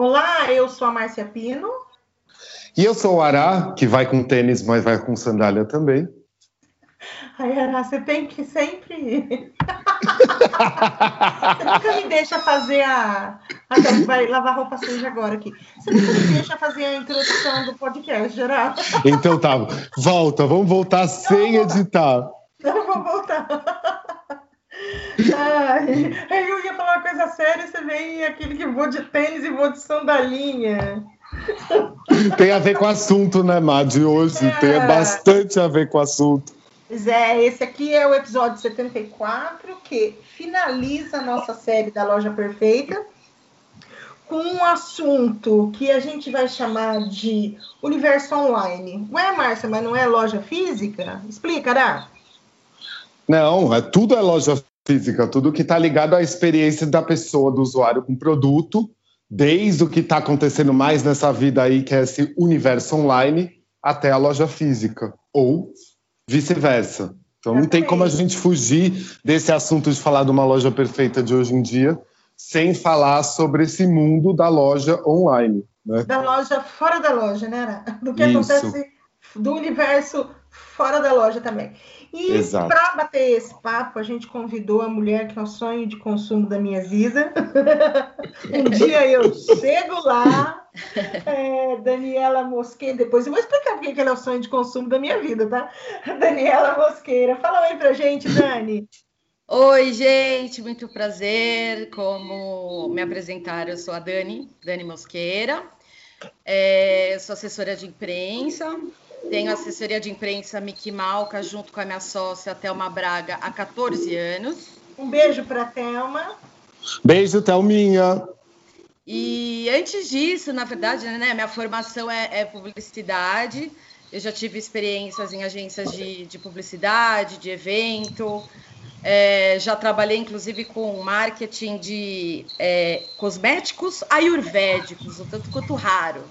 Olá, eu sou a Márcia Pino. E eu sou o Ará, que vai com tênis, mas vai com sandália também. Ai, Ará, você tem que sempre. você nunca me deixa fazer a. Então, vai lavar roupa suja agora aqui. Você nunca me deixa fazer a introdução do podcast, geral. Então tá, volta, vamos voltar sem editar. Não, vou voltar. Ai, eu ia falar uma coisa séria, você vem aquele que vou de tênis e vou de sandalinha. Tem a ver com o assunto, né, Má, de hoje. É. Tem bastante a ver com o assunto. Pois é, esse aqui é o episódio 74, que finaliza a nossa série da Loja Perfeita com um assunto que a gente vai chamar de universo online. Ué, Márcia, mas não é loja física? Explica, Ará. Não, é, tudo é loja física, tudo que está ligado à experiência da pessoa, do usuário com o produto, desde o que está acontecendo mais nessa vida aí, que é esse universo online, até a loja física, ou vice-versa. Então não tem como a gente fugir desse assunto de falar de uma loja perfeita de hoje em dia, sem falar sobre esse mundo da loja online. Né? Da loja fora da loja, né? Do que Isso. acontece do universo fora da loja também. E para bater esse papo, a gente convidou a mulher que é o sonho de consumo da minha vida. um dia eu chego lá, é, Daniela Mosqueira, depois eu vou explicar porque que ela é o sonho de consumo da minha vida, tá? Daniela Mosqueira. Fala aí pra gente, Dani. Oi, gente, muito prazer. Como me apresentar, eu sou a Dani, Dani Mosqueira. É, sou assessora de imprensa, tenho assessoria de imprensa Miki Malca, junto com a minha sócia Thelma Braga, há 14 anos. Um beijo para a Thelma. Beijo, Thelminha. E antes disso, na verdade, né, minha formação é, é publicidade. Eu já tive experiências em agências de, de publicidade, de evento. É, já trabalhei, inclusive, com marketing de é, cosméticos ayurvédicos, o tanto quanto raro,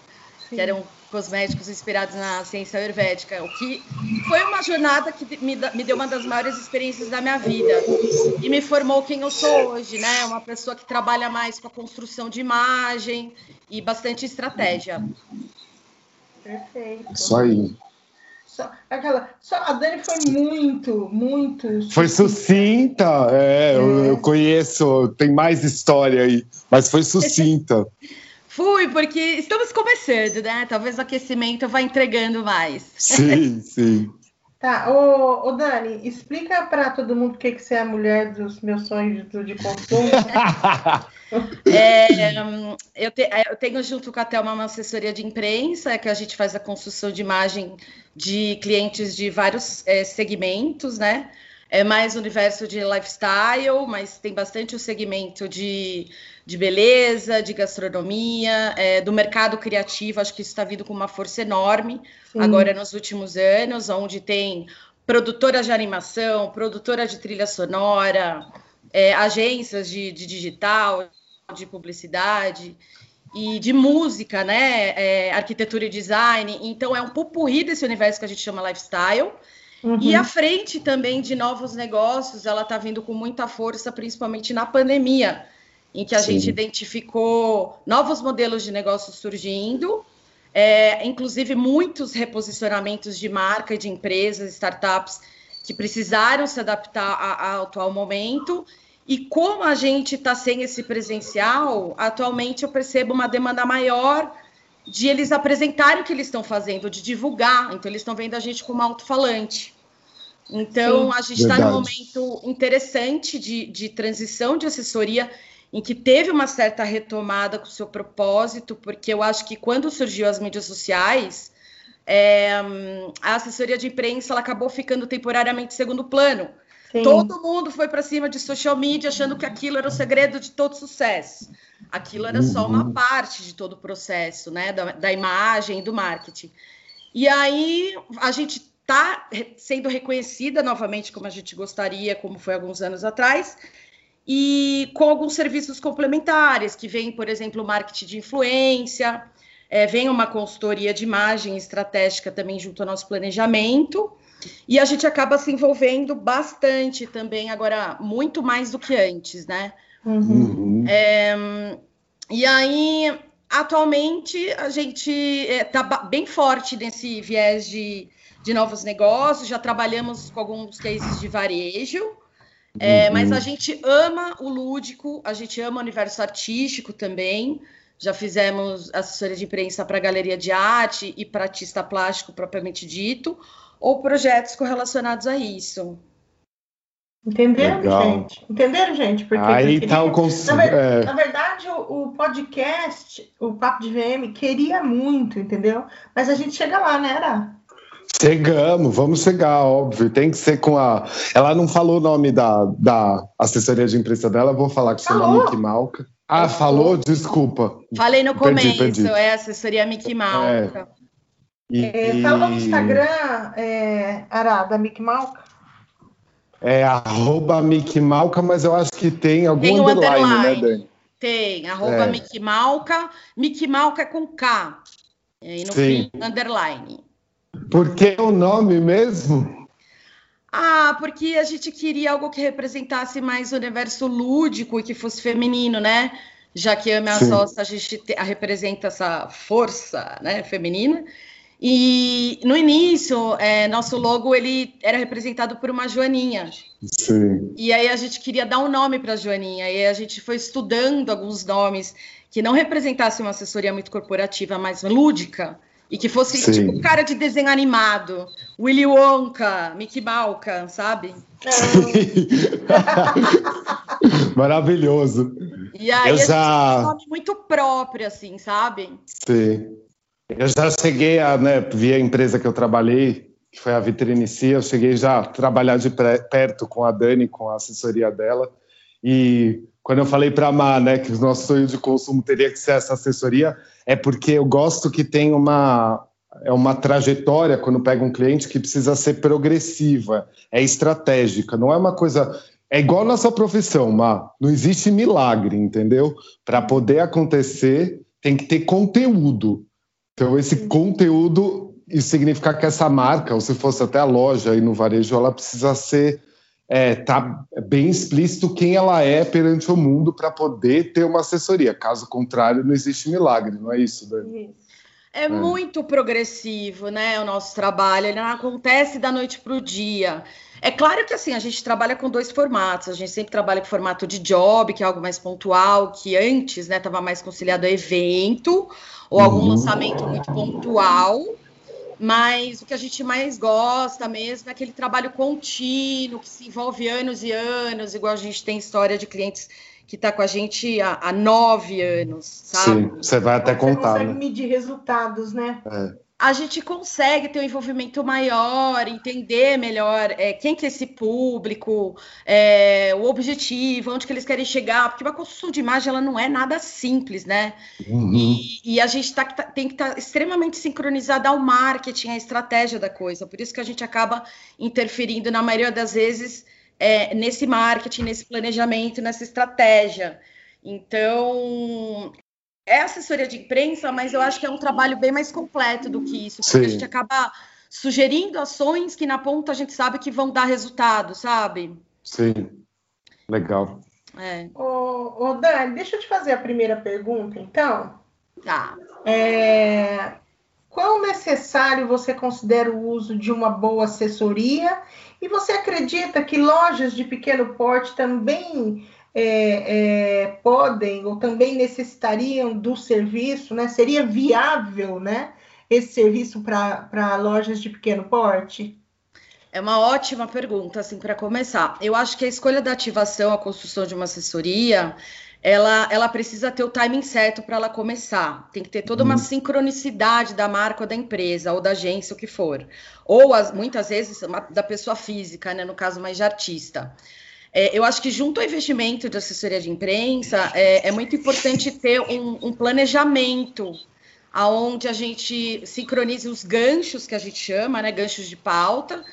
Sim. que eram cosméticos inspirados na ciência ayurvédica, o que foi uma jornada que me, me, deu uma das maiores experiências da minha vida e me formou quem eu sou hoje, né? Uma pessoa que trabalha mais com a construção de imagem e bastante estratégia. Perfeito. Isso aí. Só, aquela, só, a Dani foi muito, muito. Foi sucinta, é, é. Eu, eu conheço, tem mais história aí, mas foi sucinta. Fui, porque estamos começando, né? Talvez o aquecimento vá entregando mais. Sim, sim. Tá, ô, ô Dani, explica para todo mundo o que, que você é a mulher dos meus sonhos de, de consumo. é, eu, te, eu, tenho junto com a Thelma uma assessoria de imprensa, que a gente faz a construção de imagem de clientes de vários é, segmentos, né? É mais universo de lifestyle, mas tem bastante o segmento de de beleza, de gastronomia, é, do mercado criativo. Acho que isso está vindo com uma força enorme Sim. agora nos últimos anos, onde tem produtoras de animação, produtora de trilha sonora, é, agências de, de, digital, de publicidade e de música, né? É, arquitetura e design. Então é um pupurri desse universo que a gente chama lifestyle. Uhum. E a frente também de novos negócios, ela está vindo com muita força, principalmente na pandemia em que a Sim. gente identificou novos modelos de negócio surgindo, é, inclusive muitos reposicionamentos de marca e de empresas, startups que precisaram se adaptar ao atual momento. E como a gente está sem esse presencial, atualmente eu percebo uma demanda maior de eles apresentarem o que eles estão fazendo, de divulgar. Então, eles estão vendo a gente como alto-falante. Então, Sim, a gente está num momento interessante de, de transição de assessoria em que teve uma certa retomada com o seu propósito, porque eu acho que quando surgiu as mídias sociais, é, a assessoria de imprensa ela acabou ficando temporariamente em segundo plano. Sim. Todo mundo foi para cima de social media achando que aquilo era o segredo de todo sucesso. Aquilo era só uma uhum. parte de todo o processo, né, da, da imagem, do marketing. E aí a gente está sendo reconhecida novamente como a gente gostaria, como foi alguns anos atrás, e com alguns serviços complementares, que vem, por exemplo, o marketing de influência, é, vem uma consultoria de imagem estratégica também junto ao nosso planejamento, e a gente acaba se envolvendo bastante também, agora muito mais do que antes, né? Uhum. É, e aí Atualmente, a gente está é, bem forte nesse viés de, de novos negócios, já trabalhamos com alguns cases de varejo, é, uhum. mas a gente ama o lúdico, a gente ama o universo artístico também. Já fizemos assessoria de imprensa para galeria de arte e para artista plástico propriamente dito, ou projetos correlacionados a isso. Entenderam, Legal. gente? Entenderam, gente? Porque Aí tá o cons... na, ver... é. na verdade, o, o, podcast, o Papo de VM, queria muito, entendeu? Mas a gente chega lá, né, Era? Chegamos, vamos chegar, óbvio. Tem que ser com a. Ela não falou o nome da, da assessoria de imprensa dela, vou falar que chama falou. Mickey Malca. Ah, falou? Desculpa. Falei no perdi, começo, perdi. é assessoria Mickey Malca. É. E... É, fala no Instagram, é, Ara, da Mickey Malca. É arroba Mickey Malca, mas eu acho que tem algum tem um underline, né, underline, né, Dani? Tem, arroba é. Mickey Malca. Mickey Malca é com K. E no Sim. fim, underline. Por que o nome mesmo? Ah, porque a gente queria algo que representasse mais o universo lúdico e que fosse feminino, né? Já que a minha sócia, a gente te, a representa essa força né, feminina. E no início, é, nosso logo ele era representado por uma joaninha. Sim. E aí a gente queria dar um nome para a joaninha. E a gente foi estudando alguns nomes que não representassem uma assessoria muito corporativa, mas lúdica. E que fosse Sim. tipo cara de desenho animado. Willy Wonka, Mickey Malka, sabe? Maravilhoso. E aí Eu já... um nome muito próprio, assim, sabe? Sim. Eu já cheguei a, né, via a empresa que eu trabalhei, que foi a Vitrinicia, eu cheguei já a trabalhar de perto com a Dani, com a assessoria dela, e quando eu falei para a Má, né, que o nosso sonho de consumo teria que ser essa assessoria, é porque eu gosto que tem uma é uma trajetória quando pega um cliente que precisa ser progressiva, é estratégica, não é uma coisa é igual nossa profissão, Má. Não existe milagre, entendeu? Para poder acontecer, tem que ter conteúdo. Então, esse conteúdo, isso significa que essa marca, ou se fosse até a loja aí no varejo, ela precisa ser é, tá bem explícito quem ela é perante o mundo para poder ter uma assessoria. Caso contrário, não existe milagre, não é isso, Dani? É, é muito progressivo, né? O nosso trabalho, ele não acontece da noite para o dia. É claro que assim, a gente trabalha com dois formatos. A gente sempre trabalha com formato de job, que é algo mais pontual, que antes, né, estava mais conciliado a evento ou algum uhum. lançamento muito pontual. Mas o que a gente mais gosta mesmo é aquele trabalho contínuo, que se envolve anos e anos, igual a gente tem história de clientes que está com a gente há, há, nove anos, sabe? Sim, você vai até contar. Você consegue né? medir resultados, né? É a gente consegue ter um envolvimento maior, entender melhor é, quem que é esse público, é, o objetivo, onde que eles querem chegar, porque uma construção de imagem ela não é nada simples, né? Uhum. E, e, a gente tá, tá tem que estar tá extremamente sincronizado ao marketing, à estratégia da coisa. Por isso que a gente acaba interferindo, na maioria das vezes, é, nesse marketing, nesse planejamento, nessa estratégia. Então, é assessoria de imprensa, mas eu acho que é um trabalho bem mais completo do que isso, porque Sim. a gente acaba sugerindo ações que na ponta a gente sabe que vão dar resultado, sabe? Sim, legal. É. Ô, ô Dani, deixa eu te fazer a primeira pergunta, então. Tá. É, quão necessário você considera o uso de uma boa assessoria? E você acredita que lojas de pequeno porte também é, é, podem ou também necessitariam do serviço, né? Seria viável, né? Esse serviço para lojas de pequeno porte? É uma ótima pergunta, assim, para começar. Eu acho que a escolha da ativação, a construção de uma assessoria, ela, ela precisa ter o timing certo para ela começar. Tem que ter toda uma uhum. sincronicidade da marca ou da empresa, ou da agência, o que for. Ou, as, muitas vezes, uma, da pessoa física, né? No caso mais de artista. É, eu acho que junto ao investimento de assessoria de imprensa, é, é muito importante ter um, um, planejamento aonde a gente sincronize os ganchos que a gente chama, né, ganchos de pauta,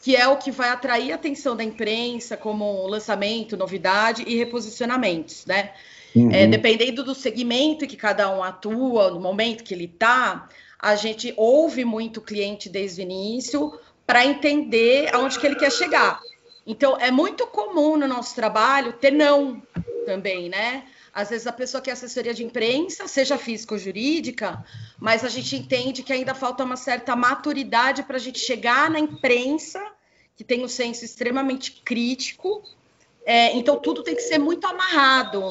que é o que vai atrair a atenção da imprensa como lançamento, novidade e reposicionamentos, né? Uhum. É, dependendo do segmento que cada um atua, no momento que ele está, a gente ouve muito o cliente desde o início para entender aonde que ele quer chegar. Então, é muito comum no nosso trabalho ter não também, né? Às vezes a pessoa quer assessoria de imprensa, seja física ou jurídica, mas a gente entende que ainda falta uma certa maturidade para a gente chegar na imprensa, que tem um senso extremamente crítico. É, então, tudo tem que ser muito amarrado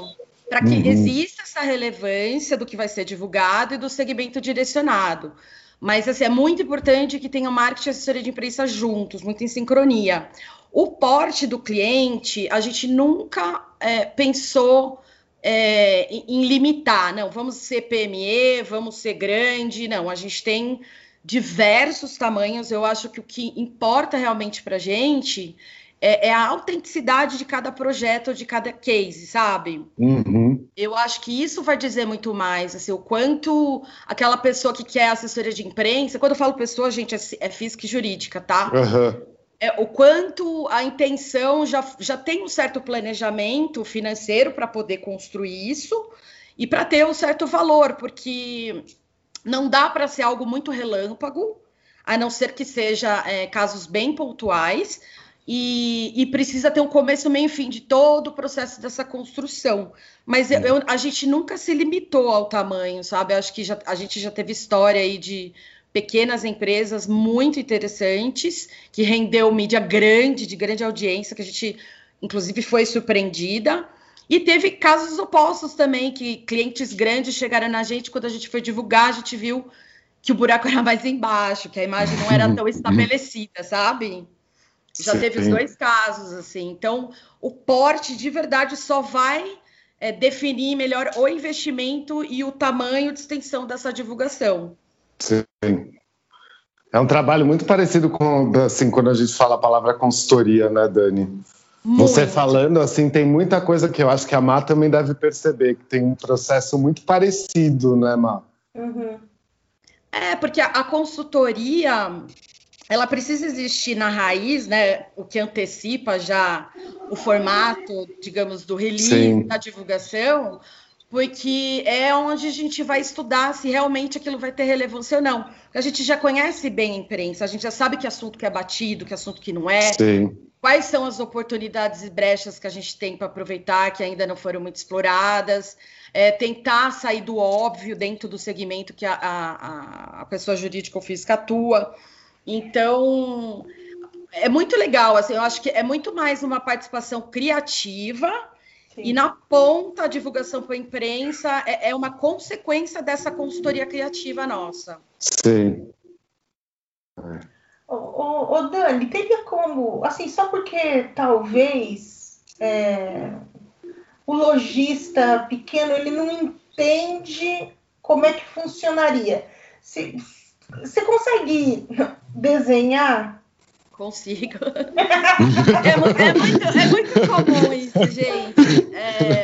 para que uhum. exista essa relevância do que vai ser divulgado e do segmento direcionado. Mas assim, é muito importante que tenha marketing e assessoria de imprensa juntos, muito em sincronia. O porte do cliente, a gente nunca é, pensou é, em limitar, não, vamos ser PME, vamos ser grande, não, a gente tem diversos tamanhos, eu acho que o que importa realmente para a gente é, é, a autenticidade de cada projeto, de cada case, sabe? Uhum. Eu acho que isso vai dizer muito mais, assim, o quanto aquela pessoa que quer assessoria de imprensa, quando eu falo pessoa, gente, é, é física e jurídica, tá? Uhum. É, o quanto a intenção já, já tem um certo planejamento financeiro para poder construir isso e para ter um certo valor, porque não dá para ser algo muito relâmpago, a não ser que seja é, casos bem pontuais, e, e, precisa ter um começo, meio e fim de todo o processo dessa construção. Mas eu, a gente nunca se limitou ao tamanho, sabe? Acho que já, a gente já teve história aí de pequenas empresas muito interessantes, que rendeu mídia grande, de grande audiência, que a gente, inclusive, foi surpreendida. E teve casos opostos também, que clientes grandes chegaram na gente, quando a gente foi divulgar, a gente viu que o buraco era mais embaixo, que a imagem não era tão estabelecida, sabe? Já teve os dois casos, assim. Então, o porte de verdade só vai é, definir melhor o investimento e o tamanho de extensão dessa divulgação. Sim. É um trabalho muito parecido com, assim, quando a gente fala a palavra consultoria, né, Dani? Muito. Você falando assim, tem muita coisa que eu acho que a Má também deve perceber, que tem um processo muito parecido, né, Má? Uhum. É, porque a, a consultoria, ela precisa existir na raiz, né? O que antecipa já o formato, digamos, do release, Sim. da divulgação, porque é onde a gente vai estudar se realmente aquilo vai ter relevância ou não. A gente já conhece bem a imprensa, a gente já sabe que assunto que é batido, que assunto que não é. Sim. Quais são as oportunidades e brechas que a gente tem para aproveitar que ainda não foram muito exploradas? É, tentar sair do óbvio dentro do segmento que a, a, a pessoa jurídica ou física atua. Então, é muito legal, assim, eu acho que é muito mais uma participação criativa Sim. e na ponta a divulgação para a imprensa é, é, uma consequência dessa consultoria criativa nossa. Sim. Ô, ô, ô Dani, teria como, assim, só porque talvez é, o lojista pequeno ele não entende como é que funcionaria. Se, você consegue desenhar? Consigo. é, é, muito, é, muito, comum isso, gente. É,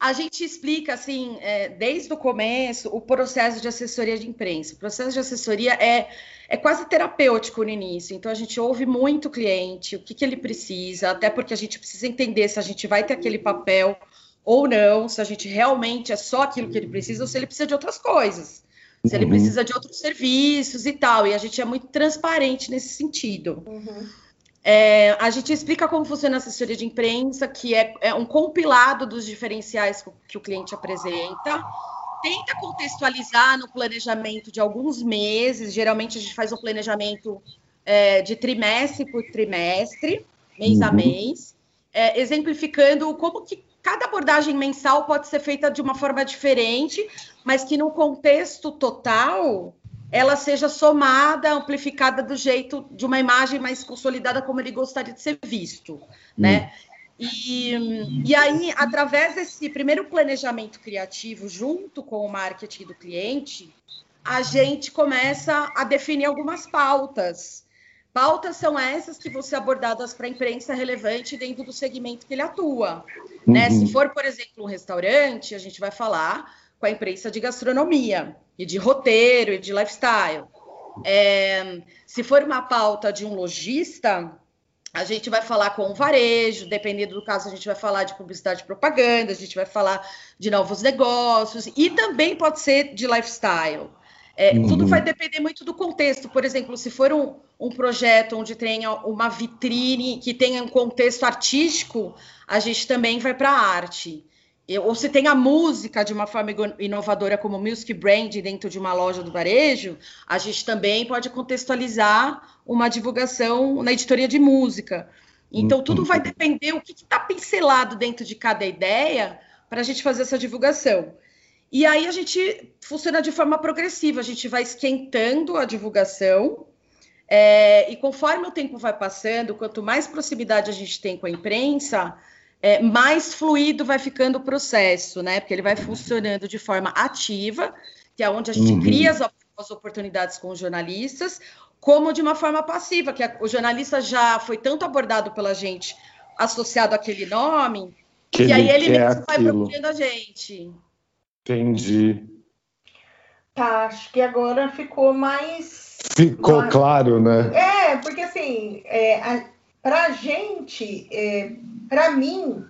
a gente explica, assim, é, desde o começo, o processo de assessoria de imprensa. O processo de assessoria é, é quase terapêutico no início. Então, a gente ouve muito o cliente, o que, que ele precisa, até porque a gente precisa entender se a gente vai ter aquele papel ou não, se a gente realmente é só aquilo que ele precisa ou se ele precisa de outras coisas se ele uhum. precisa de outros serviços e tal. E a gente é muito transparente nesse sentido. Uhum. É, a gente explica como funciona a assessoria de imprensa, que é, é um compilado dos diferenciais que o cliente apresenta. Tenta contextualizar no planejamento de alguns meses. Geralmente a gente faz um planejamento é, de trimestre por trimestre, mês uhum. a mês, é, exemplificando como que cada abordagem mensal pode ser feita de uma forma diferente, mas que no contexto total ela seja somada, amplificada do jeito de uma imagem mais consolidada como ele gostaria de ser visto, né? E, e aí, através desse primeiro planejamento criativo, junto com o marketing do cliente, a gente começa a definir algumas pautas. Pautas são essas que vão ser abordadas para a imprensa relevante dentro do segmento que ele atua. Né? Uhum. Se for, por exemplo, um restaurante, a gente vai falar com a imprensa de gastronomia e de roteiro e de lifestyle. É, se for uma pauta de um lojista, a gente vai falar com o varejo, dependendo do caso, a gente vai falar de publicidade e propaganda, a gente vai falar de novos negócios e também pode ser de lifestyle. É, uhum. Tudo vai depender muito do contexto. Por exemplo, se for um, um projeto onde tenha uma vitrine que tenha um contexto artístico, a gente também vai para a arte. ou se tem a música de uma forma inovadora como Music Brand dentro de uma loja do varejo, a gente também pode contextualizar uma divulgação na editoria de música. Então, tudo vai depender o que está pincelado dentro de cada ideia para a gente fazer essa divulgação. E aí a gente funciona de forma progressiva, a gente vai esquentando a divulgação, é, e conforme o tempo vai passando, quanto mais proximidade a gente tem com a imprensa, é, mais fluido vai ficando o processo, né? Porque ele vai funcionando de forma ativa, que é onde a gente uhum. cria as, as, oportunidades com os jornalistas, como de uma forma passiva, que a, o jornalista já foi tanto abordado pela gente associado àquele nome, que e aí ele mesmo vai procurando a gente. Entendi. Tá, acho que agora ficou mais. Ficou mais... claro, né? É, porque assim, é, para a gente, é, para mim,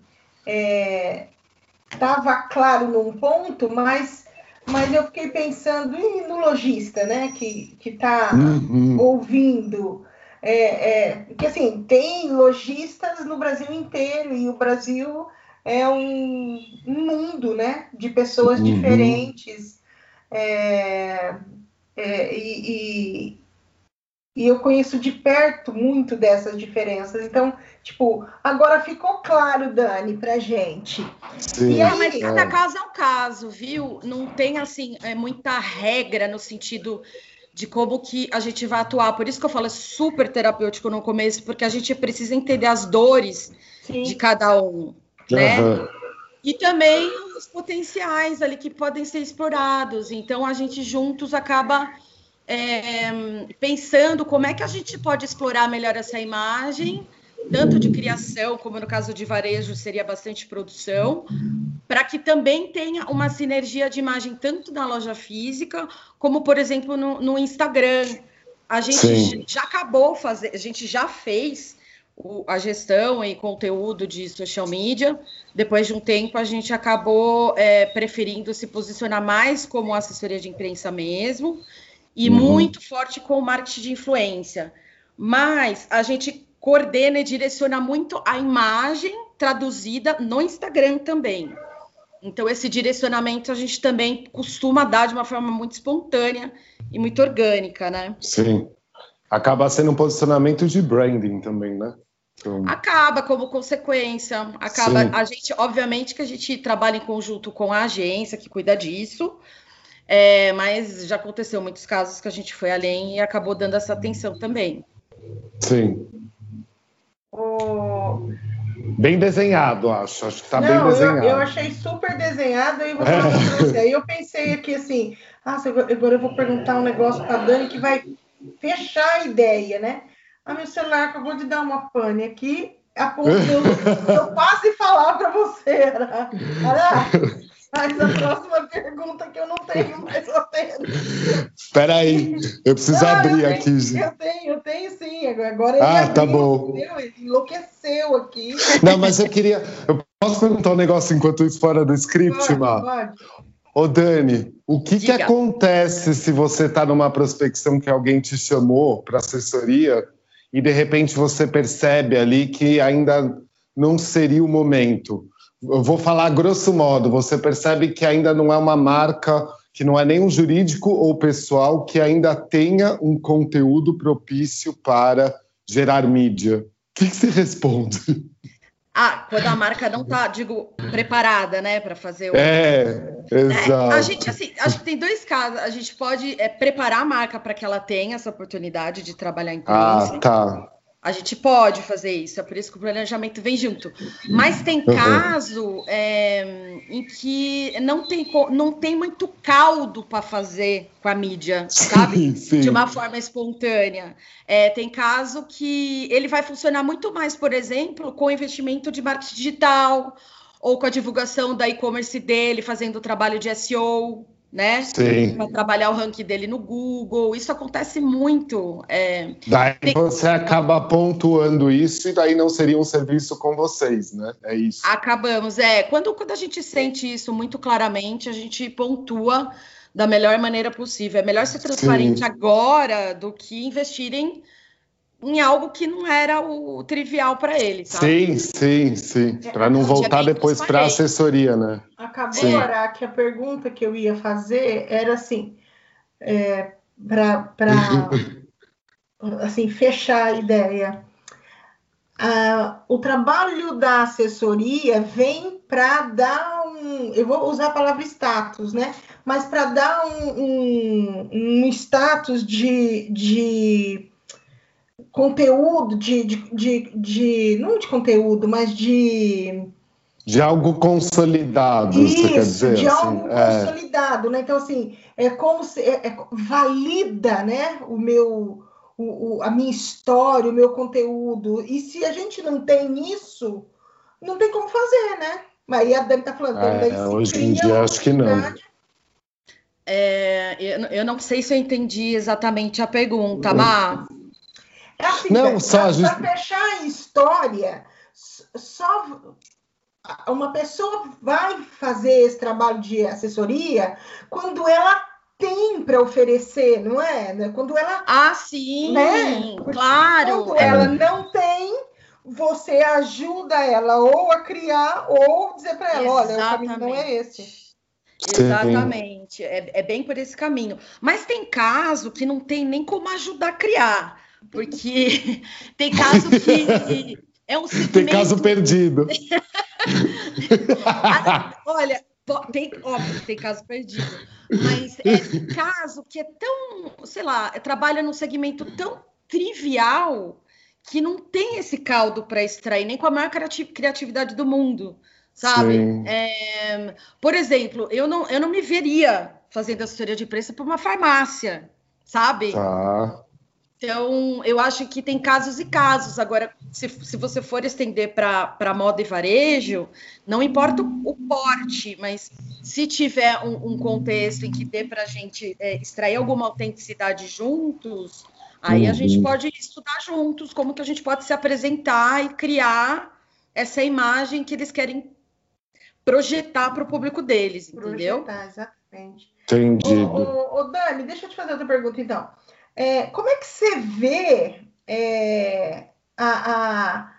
estava é, claro num ponto, mas, mas eu fiquei pensando no lojista, né, que está uhum. ouvindo. É, é, porque assim, tem lojistas no Brasil inteiro e o Brasil é um, um mundo né, de pessoas uhum. diferentes. É, é, e, e eu conheço de perto muito dessas diferenças. Então, tipo, agora ficou claro, Dani, pra gente. Sim, e aí, mas cada caso é um caso, viu? Não tem, assim, é, muita regra no sentido de como que a gente vai atuar. Por isso que eu falo é super terapêutico no começo, porque a gente precisa entender as dores Sim. de cada um, né? Uhum. E também os potenciais ali que podem ser explorados. Então, a gente juntos acaba é, pensando como é que a gente pode explorar melhor essa imagem, tanto de criação, como no caso de varejo seria bastante produção, para que também tenha uma sinergia de imagem tanto na loja física, como, por exemplo, no, no Instagram. A gente Sim. já acabou fazer, a gente já fez o, a gestão e conteúdo de social media. Depois de um tempo, a gente acabou é, preferindo se posicionar mais como assessoria de imprensa mesmo e uhum. muito forte com o marketing de influência. Mas a gente coordena e direciona muito a imagem traduzida no Instagram também. Então, esse direcionamento a gente também costuma dar de uma forma muito espontânea e muito orgânica, né? Sim. Acaba sendo um posicionamento de branding também, né? Então... Acaba como consequência. Acaba. Sim. A gente, obviamente, que a gente trabalha em conjunto com a agência que cuida disso, é, mas já aconteceu muitos casos que a gente foi além e acabou dando essa atenção também. Sim. Bem desenhado, acho. Acho que está bem desenhado. Eu, eu, achei super desenhado e você é. Aí eu pensei aqui assim, ah, agora eu vou perguntar um negócio para Dani que vai fechar a ideia, né? Ah, meu celular acabou de dar uma pane aqui, apontou, eu quase falar para você, era, era Faz a próxima pergunta que eu não tenho mais roteiro. Espera aí, eu preciso não, abrir eu aqui. Tenho, eu tenho, eu tenho sim. Agora ele ah, tá bom. Ele enlouqueceu aqui. Não, mas eu queria. Eu posso perguntar um negócio enquanto isso fora do script, pode, Má? Pode. Ô, Dani, o que, que acontece se você está numa prospecção que alguém te chamou para assessoria e de repente você percebe ali que ainda não seria o momento? eu vou falar grosso modo, você percebe que ainda não é uma marca, que não é nem um jurídico ou pessoal que ainda tenha um conteúdo propício para gerar mídia. O que, que você responde? Ah, quando a marca não está, digo, preparada, né, para fazer o. É, exato. É, a gente, assim, acho que tem dois casos. A gente pode é, preparar a marca para que ela tenha essa oportunidade de trabalhar em Ah, tá. A gente pode fazer isso, é por isso que o planejamento vem junto. Mas tem uhum. caso é, em que não tem, não tem muito caldo para fazer com a mídia, sabe? Sim, sim. De uma forma espontânea. É, tem caso que ele vai funcionar muito mais, por exemplo, com investimento de marketing digital ou com a divulgação da e-commerce dele, fazendo o trabalho de SEO, né? Para trabalhar o ranking dele no Google. Isso acontece muito. É... Daí Tem... você acaba pontuando isso e daí não seria um serviço com vocês, né? É isso. Acabamos, é. Quando, quando a gente sente isso muito claramente, a gente pontua da melhor maneira possível. É melhor ser transparente Sim. agora do que investirem em algo que não era o trivial para ele. Sabe? Sim, sim, sim. É, para não voltar depois para a assessoria, né? Acabou sim. que a pergunta que eu ia fazer era assim, é, para assim, fechar a ideia. Ah, o trabalho da assessoria vem para dar um, eu vou usar a palavra status, né? Mas para dar um, um, um status de, de conteúdo, de, de, de, de, não de conteúdo, mas de de algo consolidado, Isso, quer dizer? De assim, algo é... consolidado, né? Então, assim, é como se é, é, valida né, o meu, o, o, a minha história, o meu conteúdo. E se a gente não tem isso, não tem como fazer, né? Mas a Dani está falando, é, hoje em dia acho que não. É, eu, eu, não sei se eu entendi exatamente a pergunta, Má. É assim, não, só para gente... fechar a história, só uma pessoa vai fazer esse trabalho de assessoria quando ela tem para oferecer, não é? Né? Quando ela. Ah, sim, né? claro. Quando ela não tem, você ajuda ela ou a criar ou dizer para ela: olha, o caminho não é esse. Exatamente, é, é, bem por esse caminho. Mas tem caso que não tem nem como ajudar a criar, porque tem caso que é um segmento... Tem caso perdido. Olha, tem, óbvio, tem caso perdido, mas é caso que é tão, sei lá, trabalha num segmento tão trivial que não tem esse caldo para extrair, nem com a maior criatividade do mundo, sabe? É, por exemplo, eu não, eu não me veria fazendo assessoria de preço para uma farmácia, sabe? Tá. Então, eu acho que tem casos e casos. Agora, se, se você for estender para moda e varejo, não importa o, o porte, mas se tiver um, um, contexto em que dê para a gente é, extrair alguma autenticidade juntos, aí uhum. a gente uhum. pode estudar juntos como que a gente pode se apresentar e criar essa imagem que eles querem projetar para o público deles, entendeu? Projetar, exatamente. Entendido. Ô, ô, ô, Dani, deixa eu te fazer outra pergunta, então. É, como é que você vê é, a, a,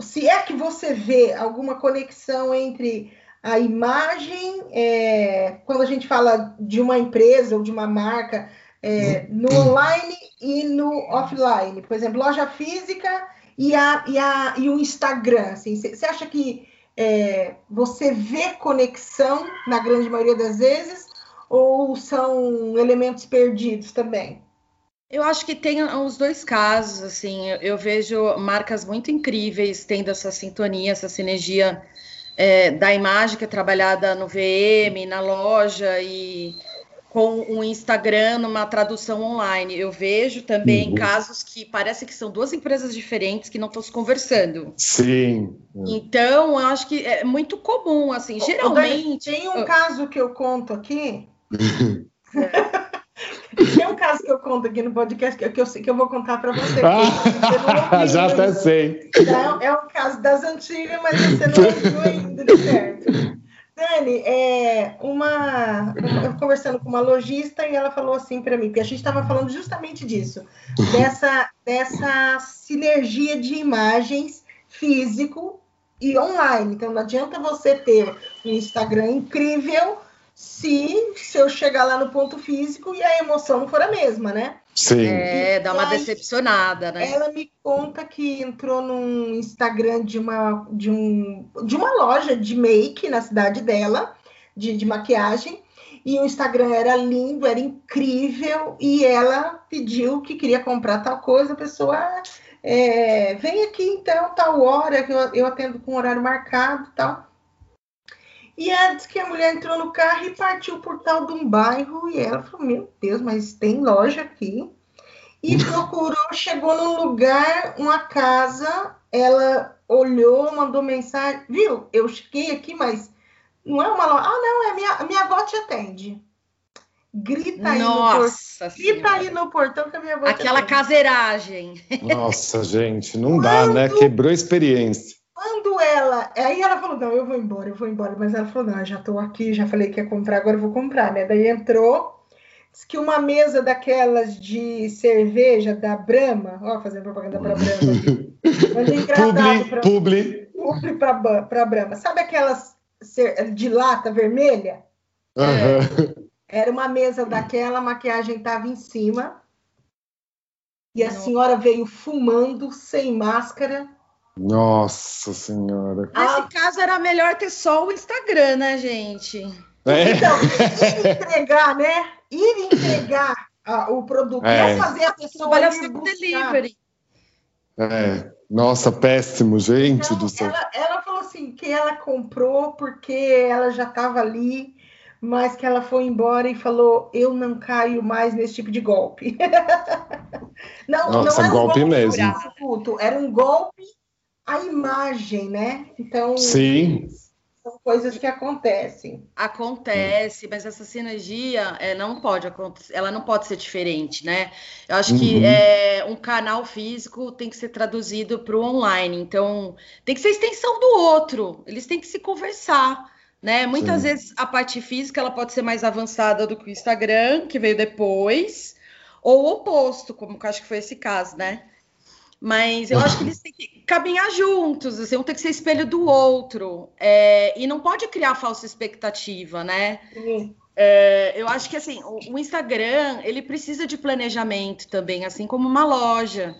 se é que você vê alguma conexão entre a imagem, é, quando a gente fala de uma empresa ou de uma marca, é, no online e no offline, por exemplo, loja física e, a, e, a, e o Instagram. Assim, você acha que é, você vê conexão na grande maioria das vezes ou são elementos perdidos também? Eu acho que tem os dois casos, assim, eu, eu vejo marcas muito incríveis tendo essa sintonia, essa sinergia é, da imagem que é trabalhada no VM, na loja e com o Instagram numa tradução online. Eu vejo também uhum. casos que parece que são duas empresas diferentes que não estão se conversando. Sim. Então, eu acho que é muito comum, assim, geralmente. Tem um caso que eu conto aqui. é. Tem um caso que eu conto aqui no podcast que eu, que eu vou contar para você. Ah, já até sei. É, é um caso das antigas, mas você não ouviu ainda, de certo. Dani, é, uma, eu conversando com uma lojista e ela falou assim para mim, porque a gente estava falando justamente disso, dessa, dessa sinergia de imagens físico e online. Então não adianta você ter um Instagram incrível se, se eu chegar lá no ponto físico e a emoção não for a mesma, né? Sim. É, dá uma decepcionada, né? Ela me conta que entrou num Instagram de uma, de um, de uma loja de make na cidade dela, de, de maquiagem, e o Instagram era lindo, era incrível, e ela pediu que queria comprar tal coisa, a pessoa é, vem aqui então, tal hora, que eu, eu atendo com horário marcado tal. E disse que a mulher entrou no carro e partiu por tal de um bairro. E ela falou: Meu Deus, mas tem loja aqui. E procurou, chegou num lugar, uma casa. Ela olhou, mandou mensagem: Viu, eu cheguei aqui, mas não é uma loja. Ah, não, é minha, a minha avó te atende. Grita aí Nossa no portão. Grita aí no portão que a minha avó Aquela caseiragem. Nossa, gente, não Quando... dá, né? Quebrou a experiência. Quando ela. Aí ela falou: não, eu vou embora, eu vou embora. Mas ela falou: não, já estou aqui, já falei que ia comprar, agora eu vou comprar, né? Daí entrou. que uma mesa daquelas de cerveja da Brahma, ó, fazendo propaganda para Brahma. Mas é engraçado publi, publi para Brahma. Sabe aquelas de lata vermelha? Uhum. Era uma mesa daquela, a maquiagem estava em cima. E a senhora veio fumando, sem máscara. Nossa Senhora. Nesse ah, caso, era melhor ter só o Instagram, né, gente? É. Então, ir entregar, né? Ir entregar o produto, é. não fazer a pessoa ir delivery. É. Nossa, péssimo, gente então, do céu. Ela, ela falou assim que ela comprou porque ela já estava ali mas que ela foi embora e falou: Eu não caio mais nesse tipo de golpe. não, Nossa, não era golpe, um golpe mesmo. Era um golpe à imagem, né? Então. Sim. São coisas que acontecem. Acontece, mas essa sinergia é, não pode acontecer, ela não pode ser diferente, né? Eu acho uhum. que é, um canal físico tem que ser traduzido para o online, então tem que ser extensão do outro, eles têm que se conversar. Né? Muitas Sim. vezes a parte física ela pode ser mais avançada do que o Instagram, que veio depois, ou o oposto, como eu acho que foi esse caso, né? Mas eu acho que eles têm que caminhar juntos, assim, um tem que ser espelho do outro. É, e não pode criar falsa expectativa, né? É, eu acho que assim, o, o Instagram ele precisa de planejamento também, assim como uma loja.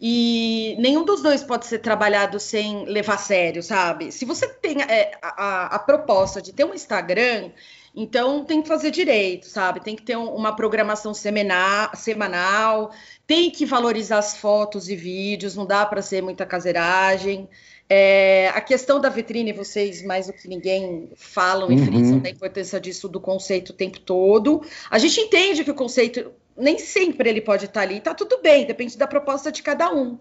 E nenhum dos dois pode ser trabalhado sem levar a sério, sabe? Se você tem é, a, a, proposta de ter um Instagram, então tem que fazer direito, sabe? Tem que ter um, uma programação semanal, semanal, tem que valorizar as fotos e vídeos, não dá para ser muita caseiragem. É, a questão da vitrine, vocês mais do que ninguém falam e frisam uhum. da importância disso do conceito o tempo todo. A gente entende que o conceito nem sempre ele pode estar ali, tá tudo bem, depende da proposta de cada um.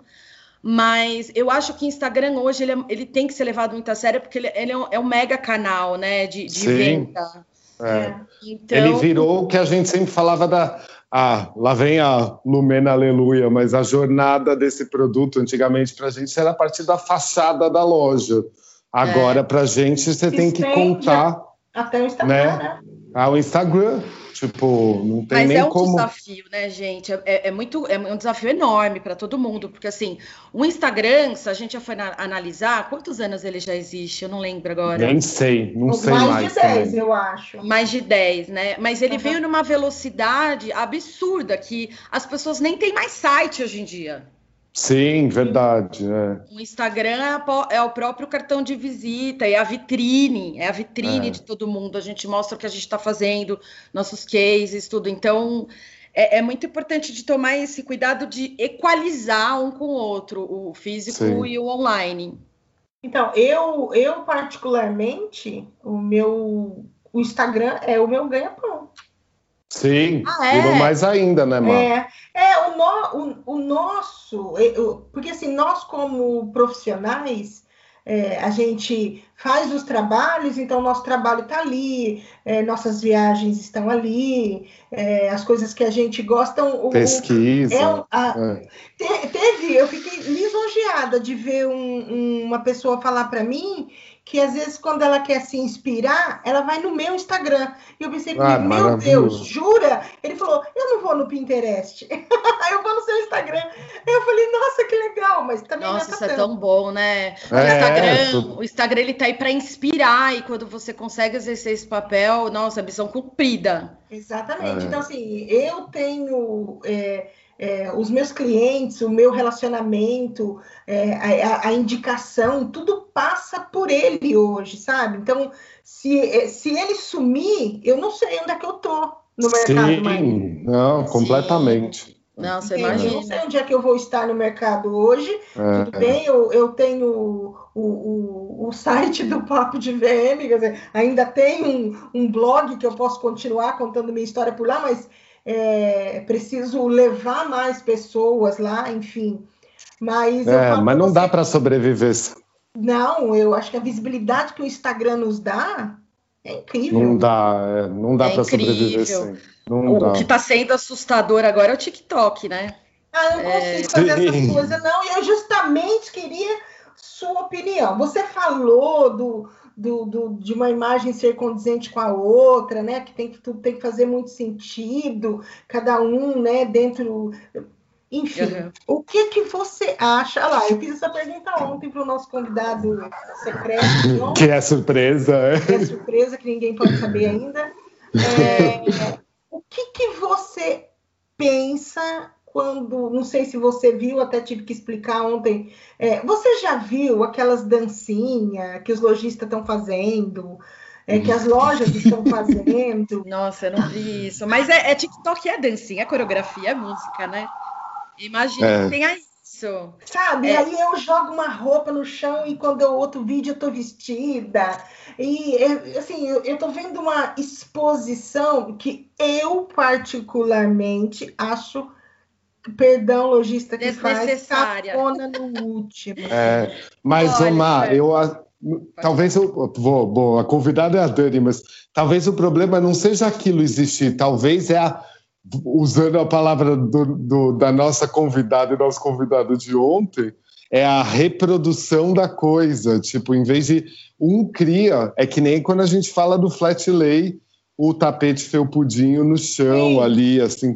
Mas eu acho que Instagram hoje ele, é, ele tem que ser levado muito a sério, porque ele, ele é, um, é, um, mega canal né, de, de venda. É. é. Então... Ele virou o que a gente sempre falava da. Ah, lá vem a Lumena Aleluia, mas a jornada desse produto antigamente para a gente era a partir da fachada da loja. Agora, é. para a gente, você tem que contar. Até o Instagram, né? né? Ah, o Instagram. Tipo, não tem Mas nem é um como... desafio, né, gente? É, é, é muito, é um desafio enorme para todo mundo, porque assim, o Instagram, se a gente já foi analisar, quantos anos ele já existe? Eu não lembro agora. Nem sei, não sei mais. Mais de 10, também. eu acho. Mais de 10, né? Mas ele uhum. veio numa velocidade absurda que as pessoas nem têm mais site hoje em dia. Sim, verdade. É. O Instagram é, é, o próprio cartão de visita, é a vitrine, é a vitrine é. de todo mundo. A gente mostra o que a gente está fazendo, nossos cases, tudo. Então, é, é, muito importante de tomar esse cuidado de equalizar um com o outro, o físico Sim. e o online. Então, eu, eu particularmente, o meu o Instagram é o meu ganha-pão. Sim, ah, é? virou mais ainda, né, Mar? É, é o, no, o, o nosso, porque assim, nós como profissionais, é, a gente faz os trabalhos, então nosso trabalho está ali, é, nossas viagens estão ali, é, as coisas que a gente gosta. O, Pesquisa. É a, é. te, teve, eu fiquei lisonjeada de ver um, uma pessoa falar para mim que às vezes quando ela quer se inspirar, ela vai no meu Instagram. E eu pensei, ah, meu Deus, jura? Ele falou, eu não vou no Pinterest, eu vou no seu Instagram. Eu falei, nossa, que legal, mas também Nossa, isso é tão bom, né? O é, Instagram, o Instagram ele tá aí para inspirar e quando você consegue exercer esse papel, nossa, missão cumprida. Exatamente. É. Então assim, eu tenho é, os meus clientes, o meu relacionamento, é, a, a, indicação, tudo passa por ele hoje, sabe? Então, se, é, se ele sumir, eu não sei onde é que eu tô no mercado Sim, mais. não, completamente. Não, você imagina. Eu não sei onde é que eu vou estar no mercado hoje. É, Tudo bem, eu, eu tenho o, o, o, site do Papo de VM, quer dizer, ainda tem um, um blog que eu posso continuar contando minha história por lá, mas é, preciso levar mais pessoas lá, enfim. Mas, é, mas não dá para sobreviver. Não, eu acho que a visibilidade que o Instagram nos dá é incrível. Não dá, é, não dá é para sobreviver sim. Não o dá. que está sendo assustador agora é o TikTok, né? Ah, eu não consigo é... fazer essas coisas, não. E eu justamente queria sua opinião. Você falou do, do, do, de uma imagem ser condizente com a outra, né? Que tem que tudo tem que fazer muito sentido, cada um, né? Dentro, enfim, uhum. o que que você acha? lá, eu fiz essa pergunta ontem para o nosso convidado secreto. Que é surpresa, é? Que é surpresa que ninguém pode saber ainda. É, o que que você pensa quando, não sei se você viu, até tive que explicar ontem, é, você já viu aquelas dancinhas que os lojistas estão fazendo, é, que as lojas estão fazendo? Nossa, eu não vi isso. Mas é, é TikTok, é dancinha, é coreografia, é música, né? Imagina é. que tenha isso. Sabe? É. Aí eu jogo uma roupa no chão e quando eu outro vídeo eu tô vestida. E assim, eu, eu tô vendo uma exposição que eu particularmente acho perdão, lojista que faz cafona no último. É, mas, Olha, Omar, eu talvez eu vou, bom, a convidada é a Dani, mas talvez o problema não seja aquilo existir, talvez é a usando a palavra do, do, da nossa convidada e nosso convidado de ontem, é a reprodução da coisa. Tipo, em vez de um cria, é que nem quando a gente fala do flat lay, o tapete felpudinho no chão Sim. ali, assim.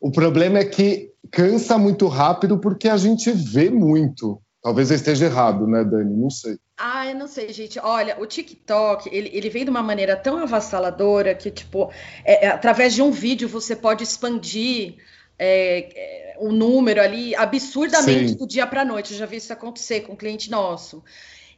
O problema é que cansa muito rápido porque a gente vê muito. Talvez eu esteja errado, né, Dani? Não sei. Ah, eu não sei, gente. Olha, o TikTok, ele, ele vem de uma maneira tão avassaladora que, tipo, é, é, através de um vídeo você pode expandir é, é o número ali absurdamente Sim. do dia para noite. Eu já vi isso acontecer com um cliente nosso.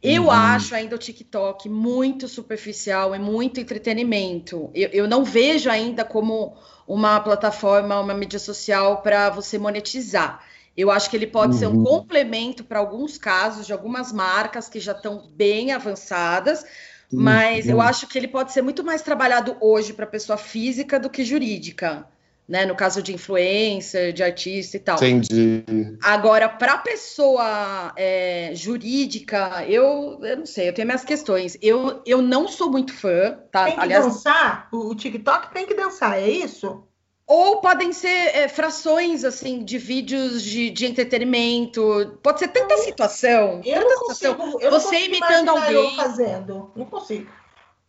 Eu uhum. acho ainda o TikTok muito superficial, é muito entretenimento. Eu, eu não vejo ainda como uma plataforma, uma mídia social para você monetizar. Eu acho que ele pode uhum. ser um uhum. complemento para alguns casos de algumas marcas que já estão bem avançadas, uhum. mas eu acho que ele pode ser muito mais trabalhado hoje para pessoa física do que jurídica. Né, no caso de influencer, de artista e tal. Entendi. Agora, para pessoa é, jurídica, eu, eu não sei, eu tenho minhas questões. Eu, eu não sou muito fã, tá? Tem que Aliás, dançar? O TikTok tem que dançar, é isso? Ou podem ser é, frações assim de vídeos de, de, entretenimento. Pode ser tanta situação. Eu tanta não consigo, situação. Eu Você não imitando alguém. fazendo. Não consigo.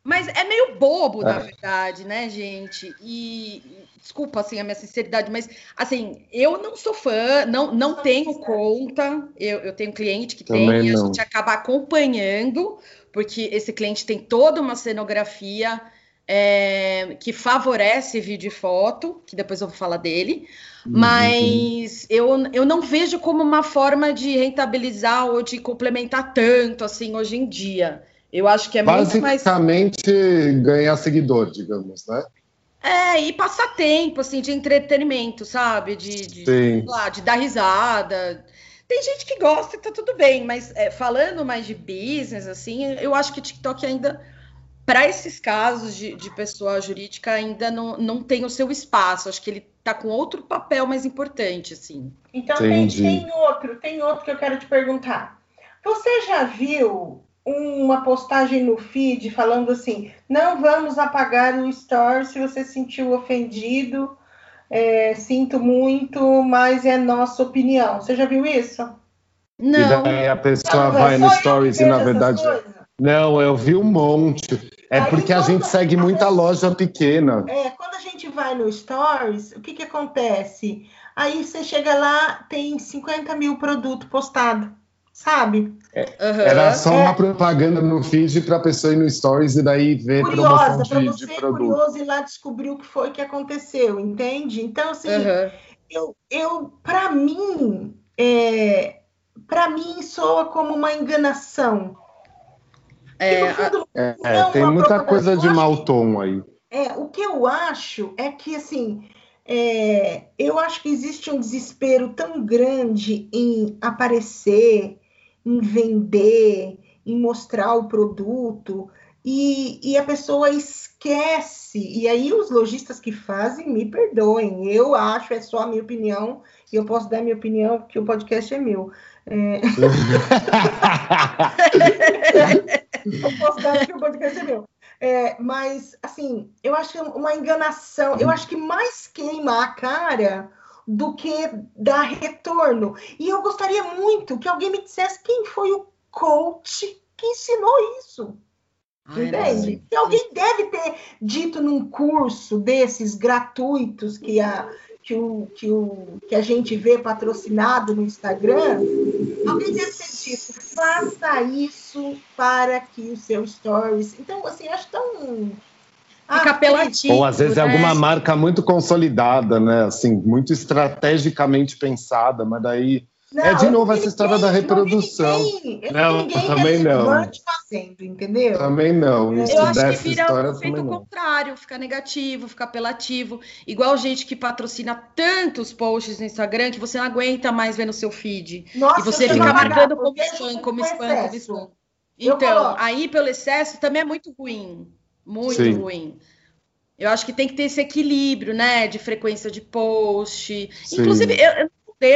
Mas é meio bobo, é. na verdade, né, gente? E desculpa assim a minha sinceridade, mas assim, eu não sou fã, não, não tenho conta. Eu, eu tenho cliente que Também tem, não. a gente acaba acompanhando, porque esse cliente tem toda uma cenografia é, que favorece vídeo e foto, que depois eu vou falar dele, uhum. mas eu, eu não vejo como uma forma de rentabilizar ou de complementar tanto assim hoje em dia. Eu acho que é muito mais. Basicamente ganhar seguidor, digamos, né? É, e passar tempo, assim, de entretenimento, sabe? De, de, lá, de dar risada. Tem gente que gosta e tá tudo bem, mas é, falando mais de business, assim, eu acho que o TikTok ainda para esses casos de, de, pessoa jurídica ainda não, não tem o seu espaço. Acho que ele está com outro papel mais importante, assim. Então tem, tem, outro, tem outro que eu quero te perguntar. Você já viu uma postagem no feed falando assim: não vamos apagar o story se você se sentiu ofendido. É, sinto muito, mas é nossa opinião. Você já viu isso? Não. E daí a pessoa não, vai no stories e na verdade. Não, eu vi um monte. É Aí, porque a gente segue a muita pessoa, loja pequena. É, quando a gente vai no Stories, o que, que acontece? Aí você chega lá, tem 50 mil produtos postados, sabe? É, uhum. Era só é. uma propaganda no feed para a pessoa ir no Stories e daí ver Curiosa, para você de curioso ir lá descobrir o que foi que aconteceu, entende? Então, assim, uhum. eu, eu para mim, é, para mim soa como uma enganação é, fundo, é, é tem muita coisa de mau tom aí. É, o que eu acho é que, assim, é, eu acho que existe um desespero tão grande em aparecer, em vender, em mostrar o produto, e, e, a pessoa esquece. E aí os lojistas que fazem, me perdoem, eu acho, é só a minha opinião, e eu posso dar minha opinião, porque o podcast é meu. É... eu posso dar porque o podcast é meu. É, mas, assim, eu acho uma enganação. Eu acho que mais queima a cara do que dar retorno. E eu gostaria muito que alguém me dissesse quem foi o coach que ensinou isso. Entende? E alguém deve ter dito num curso desses gratuitos que a, que, o, que, o, que a gente vê patrocinado no Instagram, alguém deve ter dito, faça isso para que o seu stories. Então, assim, acho tão. Fica apelativo. Ou às vezes né? é alguma marca muito consolidada, né? Assim, muito estrategicamente pensada, mas daí não, é de novo essa história da reprodução. Não, não também não. Fazendo, entendeu? Também não. Isso eu acho que vira o efeito contrário, fica negativo, fica apelativo. Igual gente que patrocina tantos posts no Instagram que você não aguenta mais ver no seu feed. Nossa, e você fica marcando como spam, como spam, como spam. Então, aí pelo excesso também é muito ruim. Muito Sim. ruim. Eu acho que tem que ter esse equilíbrio, né? De frequência de post. Sim. Inclusive, eu,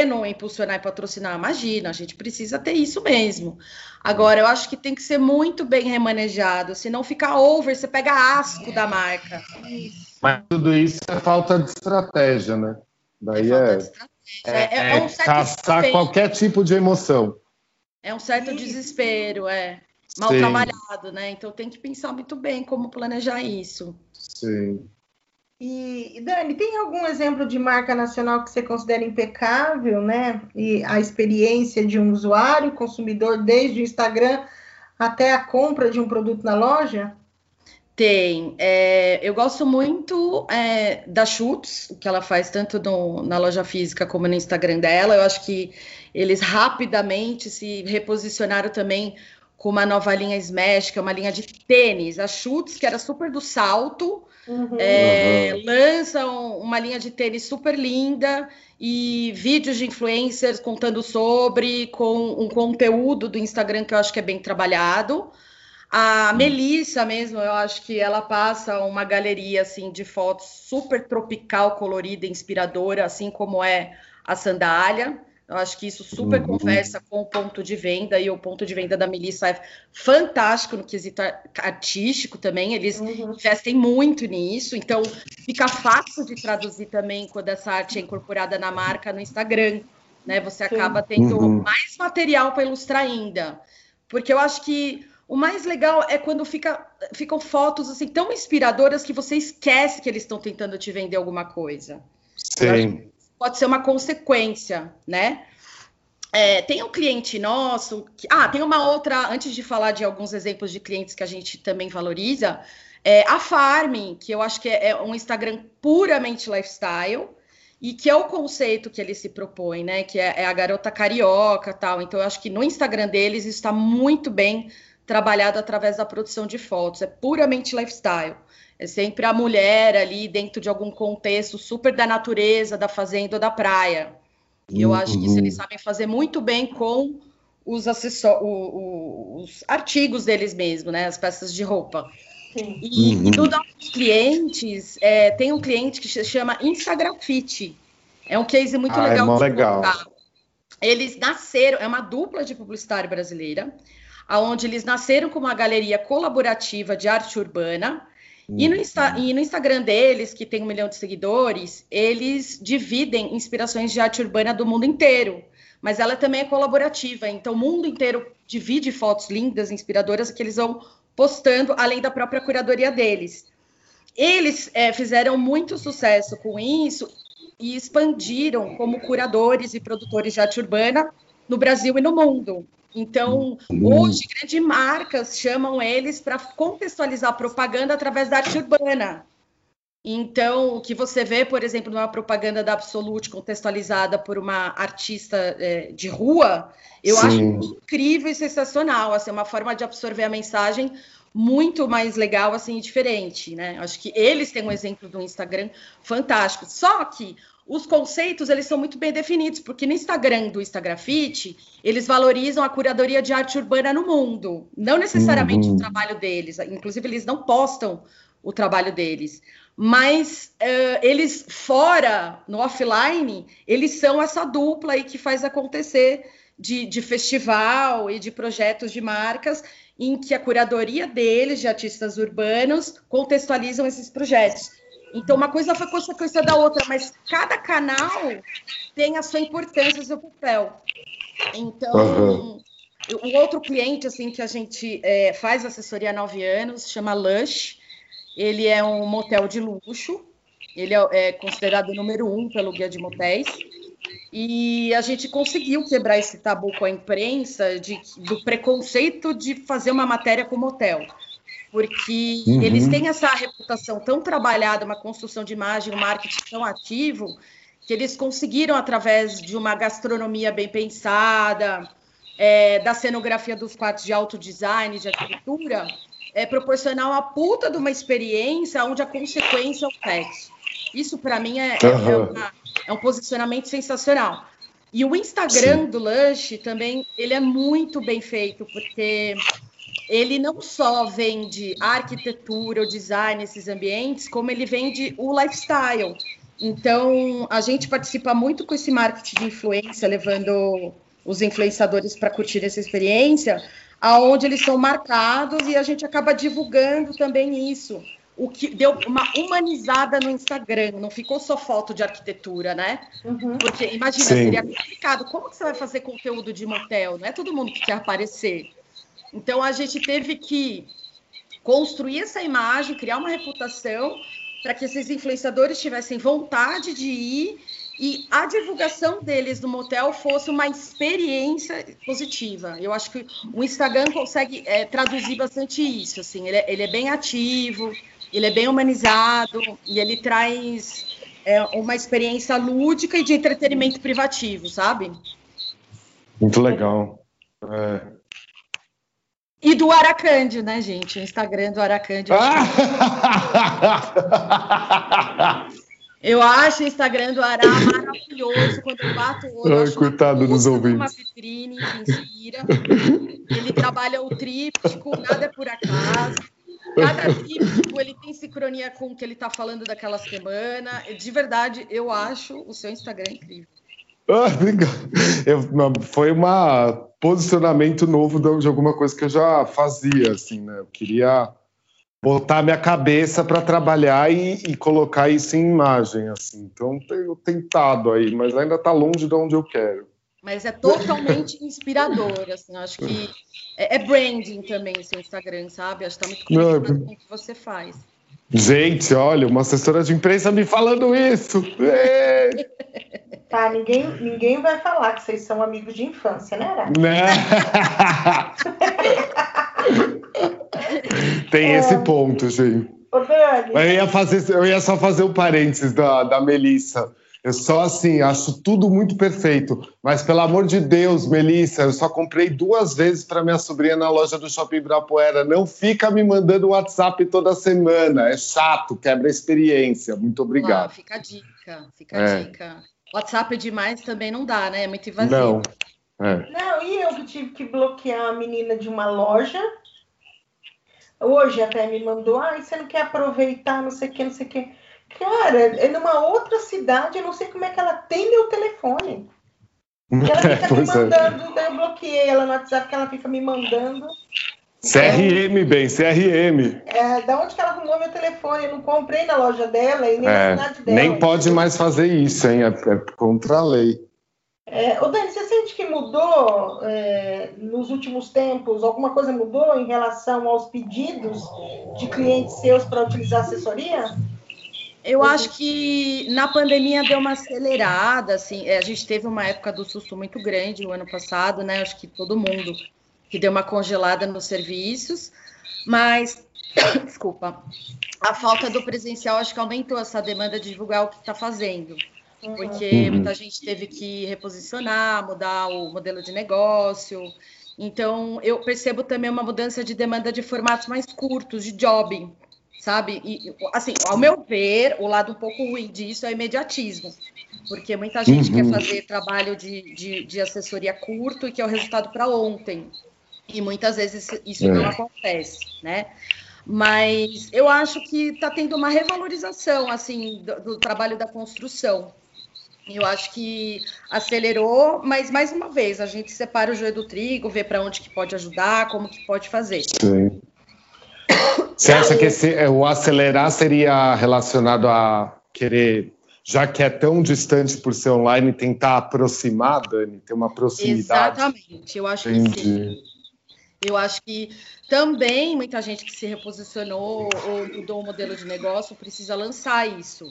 não impulsionar e patrocinar. Imagina, a gente precisa ter isso mesmo. Agora, eu acho que tem que ser muito bem remanejado, senão fica over, você pega asco da marca. Mas tudo isso é falta de estratégia, né? Daí é, é, é, é, é um caçar qualquer tipo de emoção. É um certo desespero, é mal Sim. trabalhado, né? Então tem que pensar muito bem como planejar isso. Sim. E, Dani, tem algum exemplo de marca nacional que você considera impecável, né? E a experiência de um usuário, consumidor, desde o Instagram até a compra de um produto na loja? Tem. É, eu gosto muito é, da Schutz, o que ela faz tanto no, na loja física como no Instagram dela. Eu acho que eles rapidamente se reposicionaram também com uma nova linha Smash, que é uma linha de tênis. A Schutz, que era super do salto, Uhum. É, uhum. Lançam uma linha de tênis super linda e vídeos de influencers contando sobre, com um conteúdo do Instagram que eu acho que é bem trabalhado. A Melissa mesmo, eu acho que ela passa uma galeria assim de fotos super tropical, colorida, inspiradora, assim como é a sandália. Eu acho que isso super uhum. conversa com o ponto de venda e o ponto de venda da Melissa é fantástico no quesito artístico também. Eles uhum. investem muito nisso, então fica fácil de traduzir também quando essa arte é incorporada na marca no Instagram. Né? Você acaba tendo uhum. mais material para ilustrar ainda. Porque eu acho que o mais legal é quando fica, ficam fotos assim tão inspiradoras que você esquece que eles estão tentando te vender alguma coisa. Sim pode ser uma consequência, né? É, tem um cliente nosso. Que, ah, tem uma outra, antes de falar de alguns exemplos de clientes que a gente também valoriza, é a Farming, que eu acho que é, é um Instagram puramente lifestyle e que é o conceito que ele se propõe, né? Que é, é a garota carioca tal. Então, eu acho que no Instagram deles está muito bem trabalhado através da produção de fotos. É puramente lifestyle. É sempre a mulher ali dentro de algum contexto super da natureza, da fazenda ou da praia. E eu uhum. acho que isso eles sabem fazer muito bem com os, acessórios, os artigos deles mesmo, né? As peças de roupa. Sim. E, uhum. e dos nossos clientes, é, tem um cliente que se chama Instagrafite. É um case muito ah, é legal. É legal. Eles nasceram, é uma dupla de publicitário brasileira, aonde eles nasceram com uma galeria colaborativa de arte urbana e no, Insta, e no Instagram deles, que tem um milhão de seguidores, eles dividem inspirações de arte urbana do mundo inteiro. Mas ela também é colaborativa, então o mundo inteiro divide fotos lindas, inspiradoras, que eles vão postando, além da própria curadoria deles. Eles é, fizeram muito sucesso com isso e expandiram como curadores e produtores de arte urbana no Brasil e no mundo. Então, hoje, grandes marcas chamam eles para contextualizar propaganda através da arte urbana. Então, o que você vê, por exemplo, numa propaganda da Absolute contextualizada por uma artista é, de rua, eu Sim. acho incrível e sensacional. Assim, uma forma de absorver a mensagem muito mais legal assim e diferente, né? Acho que eles têm um exemplo do Instagram fantástico. Só que os conceitos eles são muito bem definidos, porque no Instagram do Instagrafite, eles valorizam a curadoria de arte urbana no mundo, não necessariamente uhum. o trabalho deles, inclusive eles não postam o trabalho deles, mas uh, eles fora, no offline, eles são essa dupla aí que faz acontecer de, de festival e de projetos de marcas em que a curadoria deles, de artistas urbanos, contextualizam esses projetos. Então, uma coisa foi consequência da outra, mas cada canal tem a sua importância, o seu papel. Então, uhum. um outro cliente assim que a gente é, faz assessoria há nove anos chama Lush. Ele é um motel de luxo. Ele é, é considerado o número um pelo guia de motéis. E a gente conseguiu quebrar esse tabu com a imprensa de, do preconceito de fazer uma matéria com motel. Porque uhum. eles têm essa reputação tão trabalhada, uma construção de imagem, um marketing tão ativo, que eles conseguiram, através de uma gastronomia bem pensada, é, da cenografia dos quartos de alto design, de arquitetura, é, proporcionar uma puta de uma experiência onde a consequência é o sexo. Isso, para mim, é, uhum. é, uma, é, um posicionamento sensacional. E o Instagram Sim. do Lush também, ele é muito bem feito, porque ele não só vende a arquitetura, o design, esses ambientes, como ele vende o lifestyle. Então, a gente participa muito com esse marketing de influência, levando os influenciadores para curtir essa experiência, aonde eles são marcados e a gente acaba divulgando também isso. O que deu uma humanizada no Instagram, não ficou só foto de arquitetura, né? Uhum. Porque imagina, Sim. seria complicado. Como que você vai fazer conteúdo de motel? Não é todo mundo que quer aparecer. Então a gente teve que construir essa imagem, criar uma reputação para que esses influenciadores tivessem vontade de ir e a divulgação deles no motel fosse uma experiência positiva. Eu acho que o Instagram consegue é, traduzir bastante isso. Assim, ele é, ele é, bem ativo, ele é bem humanizado e ele traz é, uma experiência lúdica e de entretenimento privativo, sabe? Muito legal. É. E do Aracândio, né, gente? O Instagram do Aracândio. Ah! Eu acho o Instagram do Ará maravilhoso. Quando eu bato o olho, Ai, coitado dos ouvintes. uma vitrine que inspira. Ele trabalha o tríptico, nada é por acaso. Cada tríptico ele tem sincronia com o que ele está falando daquela semana. De verdade, eu acho o seu Instagram incrível. Ah, eu, foi um posicionamento novo de alguma coisa que eu já fazia, assim, né? Eu queria botar minha cabeça para trabalhar e, e, colocar isso em imagem, assim. Então tenho tentado aí, mas ainda está longe de onde eu quero. Mas é totalmente inspirador, assim. Acho que é, é branding também o seu Instagram, sabe? Acho que está muito conectado com o que você faz. Gente, olha, uma assessora de imprensa me falando isso. Tá, ninguém, ninguém vai falar que vocês são amigos de infância, né, Ara? Né? Tem é. esse ponto, gente. Eu ia, fazer, eu ia só fazer o um parênteses da, da Melissa. Eu só assim, acho tudo muito perfeito. Mas pelo amor de Deus, Melissa, eu só comprei duas vezes para minha sobrinha na loja do Shopping Ibirapuera. Não fica me mandando WhatsApp toda semana. É chato, quebra a experiência. Muito obrigado. Ah, fica a dica, fica a é. dica. WhatsApp demais também não dá, né? É muito invasivo. Não. É. Não, e eu que tive que bloquear a menina de uma loja Hoje até me mandou, ah, você não quer aproveitar, não sei o que, não sei o que. Cara, é numa outra cidade, eu não sei como é que ela tem meu telefone. Ela fica me é. mandando, daí eu bloqueei ela no WhatsApp, que ela fica me mandando. CRM, é, bem, CRM. É, da onde que ela arrumou meu telefone? Eu não comprei na loja dela e nem é, na cidade dela. Nem pode mais fazer isso, hein? É, é contra a lei. É, ô Dani, você sente que mudou é, nos últimos tempos? Alguma coisa mudou em relação aos pedidos de clientes seus para utilizar assessoria? Eu acho que na pandemia deu uma acelerada, assim, é, a gente teve uma época do susto muito grande o ano passado, né? Acho que todo mundo que deu uma congelada nos serviços, mas desculpa, a falta do presencial acho que aumentou essa demanda de divulgar o que está fazendo porque uhum. muita gente teve que reposicionar, mudar o modelo de negócio. Então, eu percebo também uma mudança de demanda de formatos mais curtos, de job, sabe? E, assim, ao meu ver, o lado um pouco ruim disso é o imediatismo, porque muita gente uhum. quer fazer trabalho de, de, de, assessoria curto e que é o resultado para ontem. E muitas vezes isso é. não acontece, né? Mas eu acho que está tendo uma revalorização assim do, do trabalho da construção. Eu acho que acelerou, mas mais uma vez, a gente separa o joio do trigo, vê para onde que pode ajudar, como que pode fazer. Sim. Você acha que esse, é, o acelerar seria relacionado a querer já que é tão distante por ser online, tentar aproximar, Dani, ter uma proximidade. Exatamente, eu acho Entendi. que sim. Eu acho que também muita gente que se reposicionou ou mudou o modelo de negócio precisa lançar isso.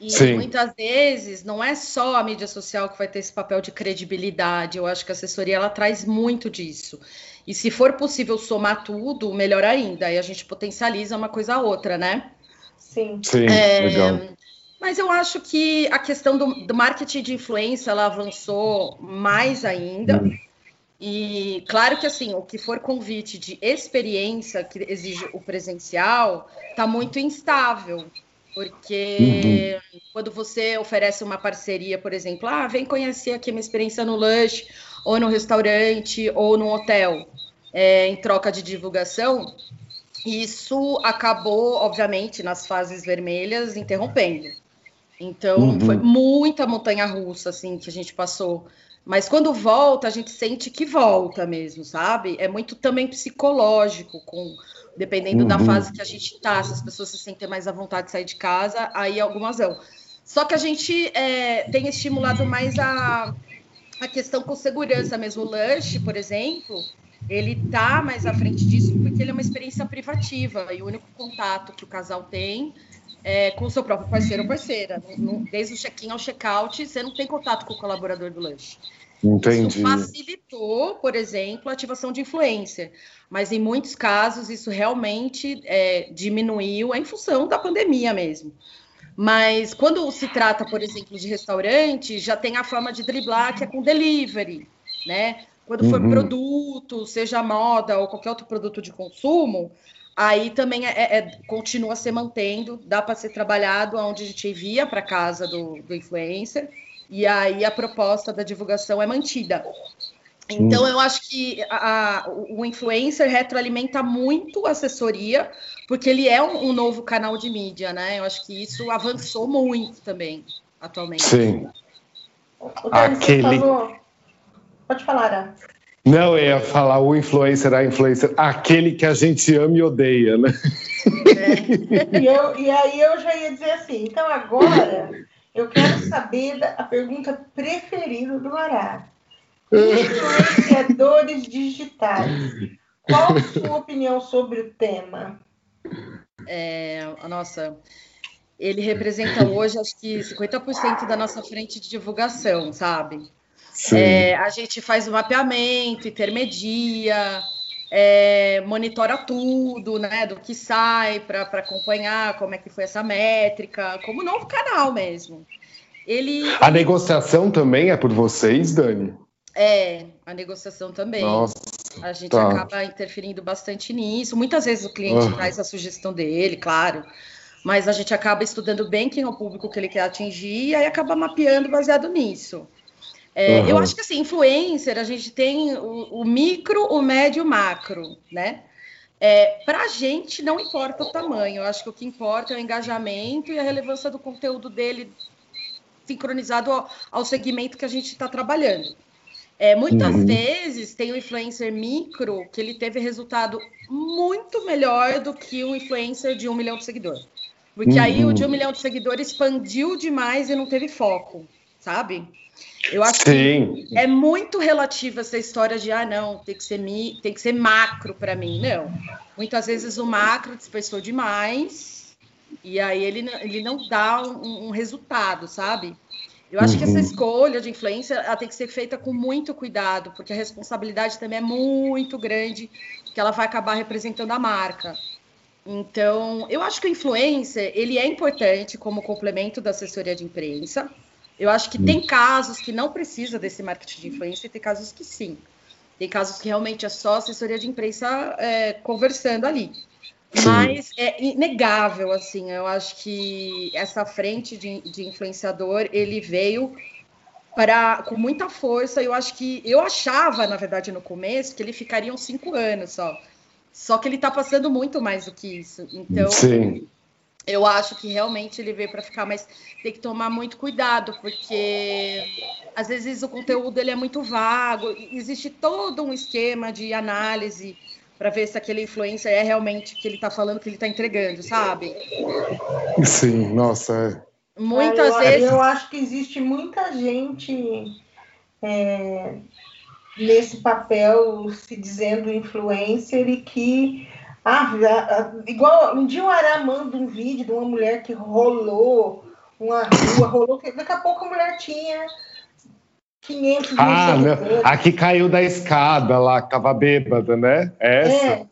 E Sim. muitas vezes não é só a mídia social que vai ter esse papel de credibilidade. Eu acho que a assessoria ela traz muito disso. E se for possível somar tudo, melhor ainda. Aí a gente potencializa uma coisa a outra, né? Sim. Sim, é, legal. Mas eu acho que a questão do, do marketing de influência ela avançou mais ainda. Hum. E claro que assim, o que for convite de experiência que exige o presencial está muito instável. Porque uhum. quando você oferece uma parceria, por exemplo, ah, vem conhecer aqui minha experiência no lanche, ou no restaurante, ou no hotel é, em troca de divulgação, isso acabou, obviamente, nas fases vermelhas, interrompendo. Então, uhum. foi muita montanha russa, assim, que a gente passou. Mas quando volta, a gente sente que volta mesmo, sabe? É muito também psicológico, com dependendo uhum. da fase que a gente está. Se as pessoas se sentem mais à vontade de sair de casa, aí algumas vão. Só que a gente é, tem estimulado mais a, a questão com segurança mesmo. O lanche, por exemplo, ele tá mais à frente disso porque ele é uma experiência privativa e o único contato que o casal tem é com o seu próprio parceiro ou parceira. Desde o check-in ao check-out, você não tem contato com o colaborador do lanche. Entendi. Isso facilitou, por exemplo, a ativação de influência, mas em muitos casos isso realmente é, diminuiu em função da pandemia mesmo. Mas quando se trata, por exemplo, de restaurante, já tem a forma de driblar que é com delivery, né? Quando for uhum. produto, seja moda ou qualquer outro produto de consumo, aí também é, é continua se mantendo, dá para ser trabalhado onde a gente envia para casa do, do influencer, e aí a proposta da divulgação é mantida. Então, eu acho que a, a, o influencer retroalimenta muito a assessoria, porque ele é um, um, novo canal de mídia, né? Eu acho que isso avançou muito também, atualmente. Sim. Aquele... Pode falar, Ara. Não, eu ia falar o influencer, a influencer, aquele que a gente ama e odeia, né? É. E, eu, e aí eu já ia dizer assim, então agora eu quero saber a pergunta preferida do Ará. Influenciadores digitais. Qual a sua opinião sobre o tema? É, nossa, ele representa hoje acho que 50% da nossa frente de divulgação, sabe? É, a gente faz o mapeamento, intermedia, é, monitora tudo, né, do que sai para acompanhar como é que foi essa métrica, como novo canal mesmo. Ele, a negociação também é por vocês, Dani? É, a negociação também. Nossa, a gente tá. acaba interferindo bastante nisso. Muitas vezes o cliente uhum. traz a sugestão dele, claro, mas a gente acaba estudando bem quem é o público que ele quer atingir e aí acaba mapeando baseado nisso. É, uhum. Eu acho que assim, influencer, a gente tem o, o micro, o médio e o macro, né? É, Para a gente não importa o tamanho, eu acho que o que importa é o engajamento e a relevância do conteúdo dele sincronizado ao, ao segmento que a gente está trabalhando. É, muitas uhum. vezes tem um influencer micro que ele teve resultado muito melhor do que um influencer de um milhão de seguidores. Porque uhum. aí o de um milhão de seguidores expandiu demais e não teve foco, sabe? Eu acho Sim. que é muito relativa essa história de ah, não, tem que ser, mi, tem que ser macro para mim. Não. Muitas vezes o macro dispersou demais e aí ele, ele não dá um, um resultado, sabe? Eu acho uhum. que essa uhum. escolha de influência ela tem que ser feita com muito cuidado, porque a responsabilidade também é muito grande, que ela vai acabar representando a marca. Então, eu acho que o influencer, ele é importante como complemento da assessoria de imprensa, eu acho que tem casos que não precisa desse marketing de influência e tem casos que sim. Tem casos que realmente é só assessoria de imprensa é, conversando ali. Sim. Mas é inegável, assim, eu acho que essa frente de, de influenciador, ele veio para com muita força. Eu acho que eu achava, na verdade, no começo, que ele ficaria uns cinco anos só. Só que ele está passando muito mais do que isso. Então, Sim eu acho que realmente ele veio para ficar, mas tem que tomar muito cuidado, porque às vezes o conteúdo ele é muito vago, existe todo um esquema de análise para ver se aquele influencer é realmente que ele está falando, que ele está entregando, sabe? Sim, nossa. Muitas eu, vezes. Eu acho que existe muita gente é, nesse papel se dizendo influencer e que. Ah, igual um dia o Ará manda um vídeo de uma mulher que rolou uma rua, rolou. Daqui a pouco a mulher tinha 500 mil Ah, a que caiu da escada lá, que tava bêbada, né? Essa. É,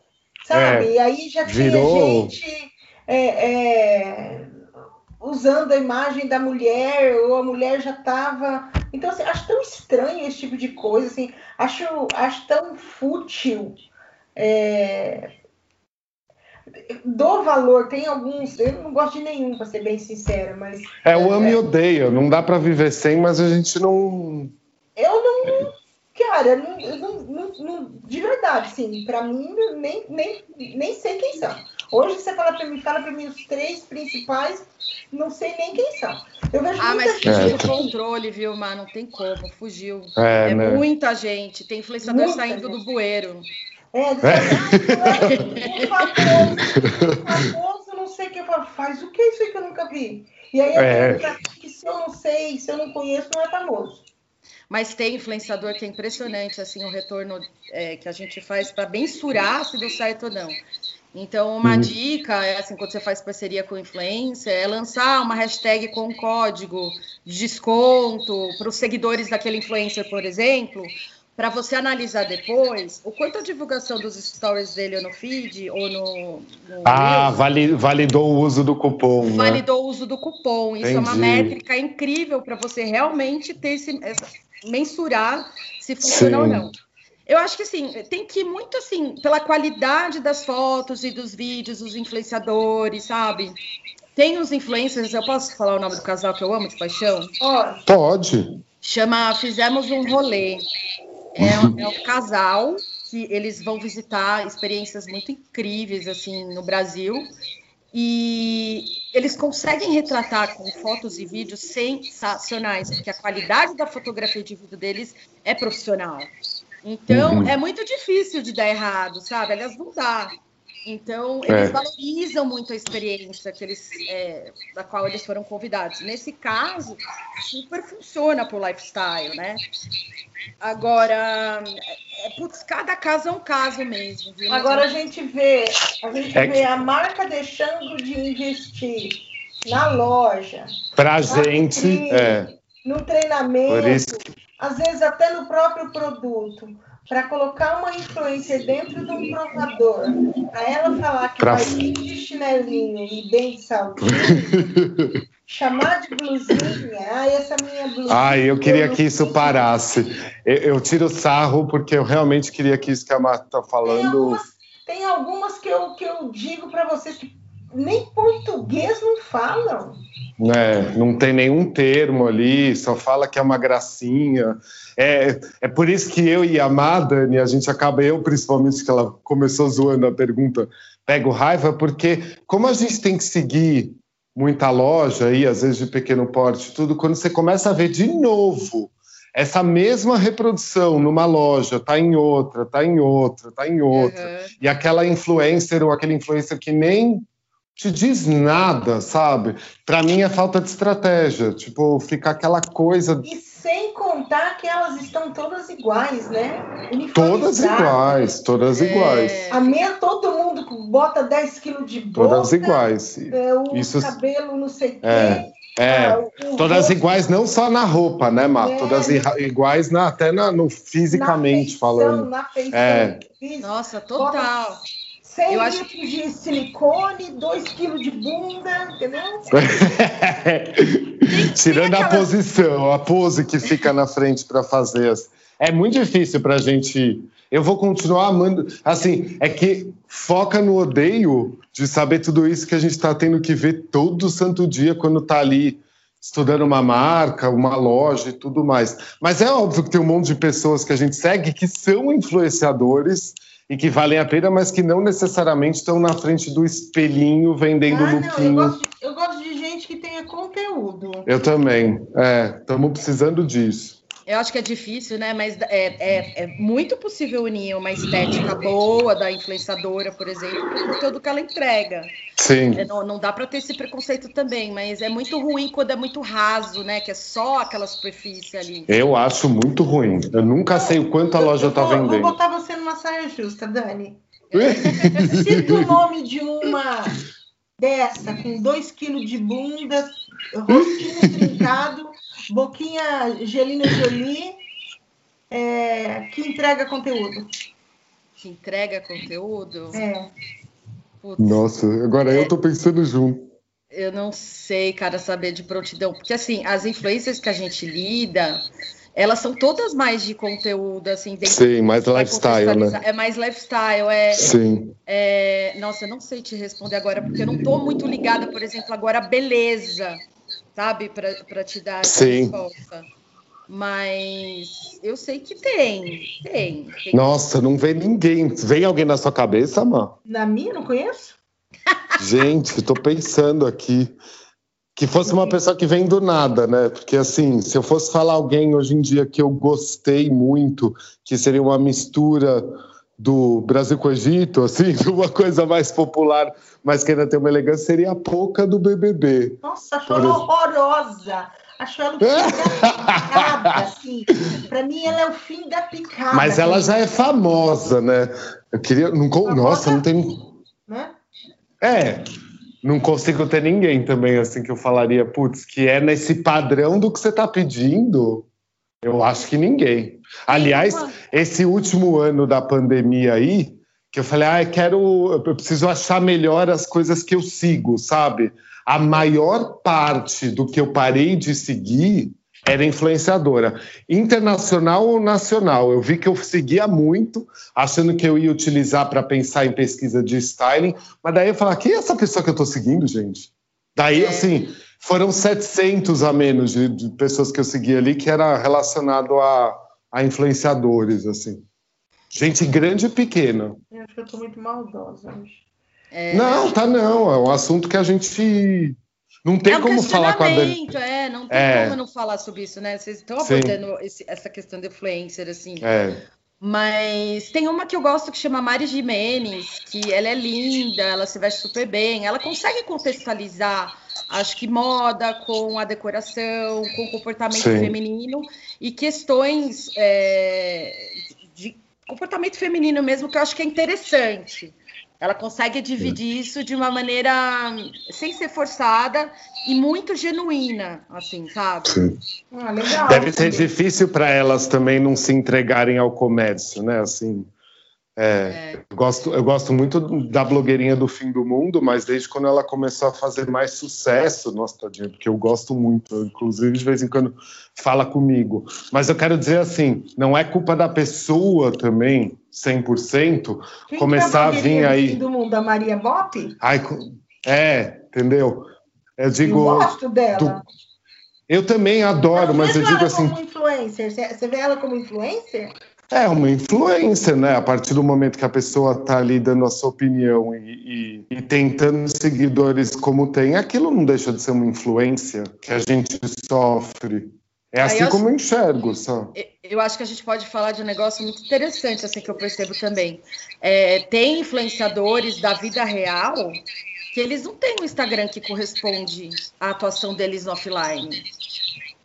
sabe? É. E aí já Virou... tinha gente. É, é, usando a imagem da mulher, ou a mulher já estava. Então, assim, acho tão estranho esse tipo de coisa, assim, acho, acho tão fútil. É... Dou valor, tem alguns, eu não gosto de nenhum, para ser bem sincera, mas. É o amo é... e odeia, não dá para viver sem, mas a gente não. Eu não. Cara, não, não, não, de verdade, sim, para mim, nem, nem, nem sei quem são. Hoje você fala para mim, fala para mim os três principais, não sei nem quem são. Eu vejo ah, mas fugiu o controle, viu, Mar? Não tem como, fugiu. É, é né? muita gente. Tem influenciador muita saindo gente. do bueiro. É, é. famoso, famoso, não sei o que faz. O que é isso aí que eu nunca vi? E aí é. que se eu não sei, se eu não conheço, não é famoso. Mas tem influenciador que é impressionante, assim, o retorno é, que a gente faz para mensurar se deu certo ou não. Então, uma uhum. dica é assim, quando você faz parceria com influencer, é lançar uma hashtag com um código de desconto para os seguidores daquele influencer, por exemplo, para você analisar depois o quanto a divulgação dos stories dele ou no feed ou no. no ah, vali, validou o uso do cupom. Né? Validou né? o uso do cupom. Isso Entendi. é uma métrica incrível para você realmente ter esse, mensurar se funciona Sim. ou não. Eu acho que assim, tem que ir muito assim, pela qualidade das fotos e dos vídeos, os influenciadores, sabe? Tem os influencers, eu posso falar o nome do casal que eu amo de paixão? Pode. Chama Fizemos um Rolê. É, um, é um casal que eles vão visitar experiências muito incríveis assim no Brasil e eles conseguem retratar com fotos e vídeos sensacionais, porque a qualidade da fotografia de vídeo deles é profissional. Então, uhum. é muito difícil de dar errado, sabe? Aliás, não dá. Então, eles é. valorizam muito a experiência que eles, é, da qual eles foram convidados. Nesse caso, super funciona para o lifestyle, né? Agora, é, putz, cada caso é um caso mesmo. Viu? Agora a gente vê, a gente é vê a marca deixando de investir na loja. Para gente, é. no treinamento às vezes até no próprio produto, para colocar uma influência dentro de um provador, para ela falar que pra... vai vir de chinelinho e bem de saltinho, chamar de blusinha, ah, essa minha blusinha. Ai, eu queria que isso parasse. Eu, eu, tiro sarro porque eu realmente queria que isso que a Marta está falando. Tem algumas, tem algumas que, eu, que eu digo para vocês que nem português não falam. É, não tem nenhum termo ali, só fala que é uma gracinha. É, é por isso que eu e a Madani, a gente acaba, eu principalmente, que ela começou zoando a pergunta, pego raiva, porque como a gente tem que seguir muita loja aí, às vezes de pequeno porte, tudo, quando você começa a ver de novo essa mesma reprodução numa loja, tá em outra, tá em outra, tá em outra, uhum. e aquela influencer ou aquele influencer que nem te diz nada, sabe? Para mim é falta de estratégia, tipo, fica aquela coisa. E sem contar que elas estão todas iguais, né? Todas iguais, todas é... iguais. A minha, todo mundo bota 10 quilos de boca. Todas iguais. É, o Isso... cabelo, não sei o é. quê. É, ah, todas iguais não só na roupa, né, Mar? É. Todas iguais na, até na, no fisicamente na feição, falando. Na feição, é. Nossa, total. 100 eu litros acho... de silicone, 2 quilos de bunda, entendeu? Tirando a posição, a pose que fica na frente para fazer. As... É muito difícil para a gente. Eu vou continuar amando. Assim, é que foca no odeio de saber tudo isso que a gente está tendo que ver todo santo dia quando está ali estudando uma marca, uma loja e tudo mais. Mas é óbvio que tem um monte de pessoas que a gente segue que são influenciadores e que valem a pena, mas que não necessariamente estão na frente do espelhinho vendendo ah, lookinho. Não, eu, gosto de, eu, gosto de, gente que tenha conteúdo. Eu também. É, estamos precisando disso. Eu acho que é difícil, né? Mas é, é, é, muito possível unir uma estética boa da influenciadora, por exemplo, com o conteúdo que ela entrega. Sim. É, não, não dá para ter esse preconceito também, mas é muito ruim quando é muito raso, né? Que é só aquela superfície ali. Eu acho muito ruim. Eu nunca sei o quanto a loja está vendendo. Vou botar você numa saia justa, Dani. Cita o nome de uma dessa, com 2 quilos de bunda, rostinho trincado, boquinha Gelina Jolie, é, que entrega conteúdo. Que entrega conteúdo? É. Putz, Nossa, agora é, eu tô pensando junto. Eu não sei, cara, saber de prontidão. Porque, assim, as influências que a gente lida, elas são todas mais de conteúdo, assim, dentro Sim, mais lifestyle, né? É mais lifestyle, é. Sim. É, nossa, eu não sei te responder agora, porque eu não tô muito ligada, por exemplo, agora a beleza, sabe, para te dar essa Sim. resposta. Mas eu sei que tem, tem, tem. Nossa, não vem ninguém. Vem alguém na sua cabeça, mano? Na minha, não conheço? Gente, tô pensando aqui. Que fosse uma pessoa que vem do nada, né? Porque, assim, se eu fosse falar alguém hoje em dia que eu gostei muito, que seria uma mistura do Brasil com o Egito, assim, de uma coisa mais popular, mas que ainda tem uma elegância, seria a Poca do BBB. Nossa, achou ela horrorosa. Achou ela o fim da picada, assim. Pra mim, ela é o fim da picada. Mas ela já é famosa, né? Eu queria... Não, nossa, não tem... Né? É, não consigo ter ninguém também assim que eu falaria, putz, que é nesse padrão do que você está pedindo. Eu acho que ninguém. Aliás, esse último ano da pandemia aí, que eu falei, ah, eu quero, eu preciso achar melhor as coisas que eu sigo, sabe? A maior parte do que eu parei de seguir era influenciadora. Internacional ou nacional? Eu vi que eu seguia muito, achando que eu ia utilizar para pensar em pesquisa de styling, mas daí eu falei, quem é essa pessoa que eu estou seguindo, gente? Daí, é. assim, foram 700 a menos de, de, pessoas que eu segui ali que era relacionado a, a influenciadores, assim. Gente grande e pequena. Eu acho que eu estou muito maldosa hoje. É... Não, tá não. É um assunto que a gente não tem é um como falar com a Dani. É, não tem é. como não falar sobre isso, né? Vocês estão abordando esse, essa questão de influencer, assim. É. Mas tem uma que eu gosto que chama Mari Jimenez, que ela é linda, ela se veste super bem, ela consegue contextualizar, acho que moda com a decoração, com o comportamento Sim. feminino e questões é, de comportamento feminino mesmo, que eu acho que é interessante. Ela consegue dividir isso de uma maneira sem ser forçada e muito genuína, assim, sabe? Sim. Ah, legal. Deve ser difícil para elas também não se entregarem ao comércio, né? Assim, é, é. Eu, gosto, eu gosto muito da blogueirinha do fim do mundo, mas desde quando ela começou a fazer mais sucesso, nossa, tadinha, porque eu gosto muito, inclusive de vez em quando fala comigo. Mas eu quero dizer assim, não é culpa da pessoa também, 100%, Quem começar é a, a vir aí. Fim do mundo, a Maria Bop? Ai, é, entendeu? Eu digo. Eu gosto dela. Do... Eu também adoro, mas, mas eu digo assim. Como influencer, você vê ela como influencer? É uma influência, né? A partir do momento que a pessoa está ali dando a sua opinião e, e, e, tentando seguidores como tem, aquilo não deixa de ser uma influência que a gente sofre. É assim eu como eu enxergo, sabe? Eu acho que a gente pode falar de um negócio muito interessante, assim, que eu percebo também. É, tem influenciadores da vida real que eles não têm um Instagram que corresponde à atuação deles no offline.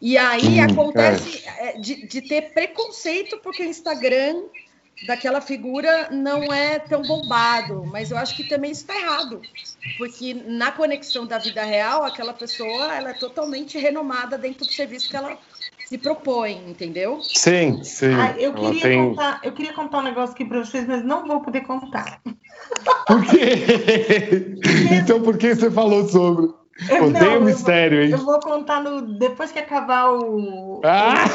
E aí hum, acontece é. de, de, ter preconceito porque o Instagram daquela figura não é tão bombado, mas eu acho que também está errado, porque na conexão da vida real, aquela pessoa ela é totalmente renomada dentro do serviço que ela se propõe, entendeu? Sim, sim. Ah, eu, queria tem... contar, eu queria contar um negócio aqui para vocês, mas não vou poder contar. Por quê? então por que você falou sobre? Odeio o mistério, hein? Eu vou contar no, depois que acabar o. Ah,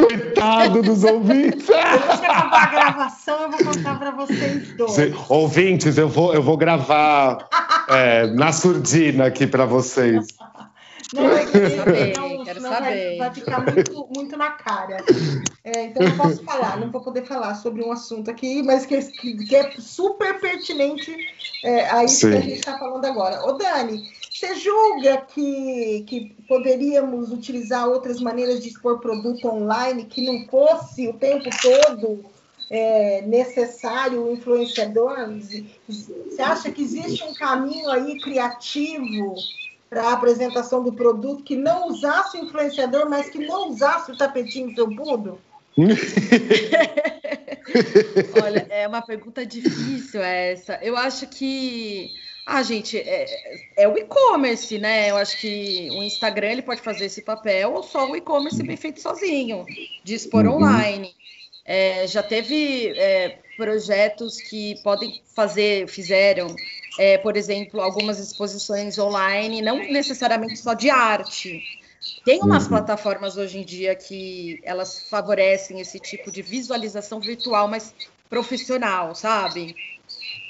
o... coitado dos ouvintes! depois que acabar a gravação, eu vou contar para vocês dois. ouvintes, eu vou, eu vou gravar é, na surdina aqui para vocês. Não, é que, saber, não, quero saber. Vai, vai, ficar muito, muito na cara. É, então não posso falar, não vou poder falar sobre um assunto aqui, mas que, que é super pertinente é, a isso Sim. que a gente está falando agora. Ô, Dani, Você julga que, que poderíamos utilizar outras maneiras de expor produto online que não fosse o tempo todo é, necessário o influenciador? Você acha que existe um caminho aí criativo para a apresentação do produto que não usasse o influenciador, mas que não usasse o tapetinho felpudo? Olha, é uma pergunta difícil essa. Eu acho que, ah, gente, é, é o e-commerce, né? Eu acho que o Instagram ele pode fazer esse papel ou só o e-commerce bem feito sozinho, de expor uhum. online. É, já teve é, projetos que podem fazer, fizeram, é, por exemplo, algumas exposições online, não necessariamente só de arte. Tem umas uhum. plataformas hoje em dia que elas favorecem esse tipo de visualização virtual mais profissional, sabe?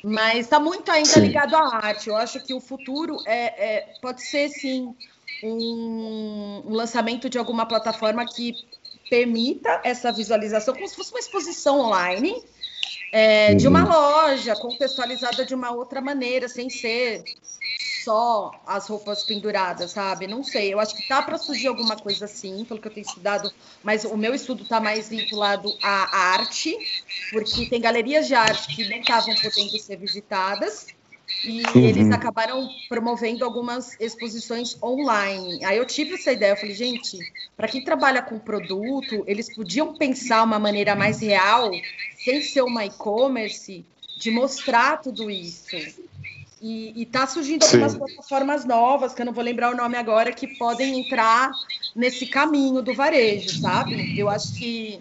Mas está muito ainda sim. ligado à arte. Eu acho que o futuro é, é pode ser sim um, um lançamento de alguma plataforma que permita essa visualização como se fosse uma exposição online é, de uma uhum. loja contextualizada de uma outra maneira, sem ser só as roupas penduradas, sabe? Não sei. Eu acho que tá para surgir alguma coisa assim, pelo que eu tenho estudado, mas o meu estudo está mais vinculado à arte, porque tem galerias de arte que não estavam podendo ser visitadas e uhum. eles acabaram promovendo algumas exposições online. Aí eu tive essa ideia, eu falei, gente, para quem trabalha com produto, eles podiam pensar uma maneira mais real, sem ser uma e-commerce, de mostrar tudo isso. E está surgindo algumas Sim. plataformas novas, que eu não vou lembrar o nome agora, que podem entrar nesse caminho do varejo, sabe? Eu acho que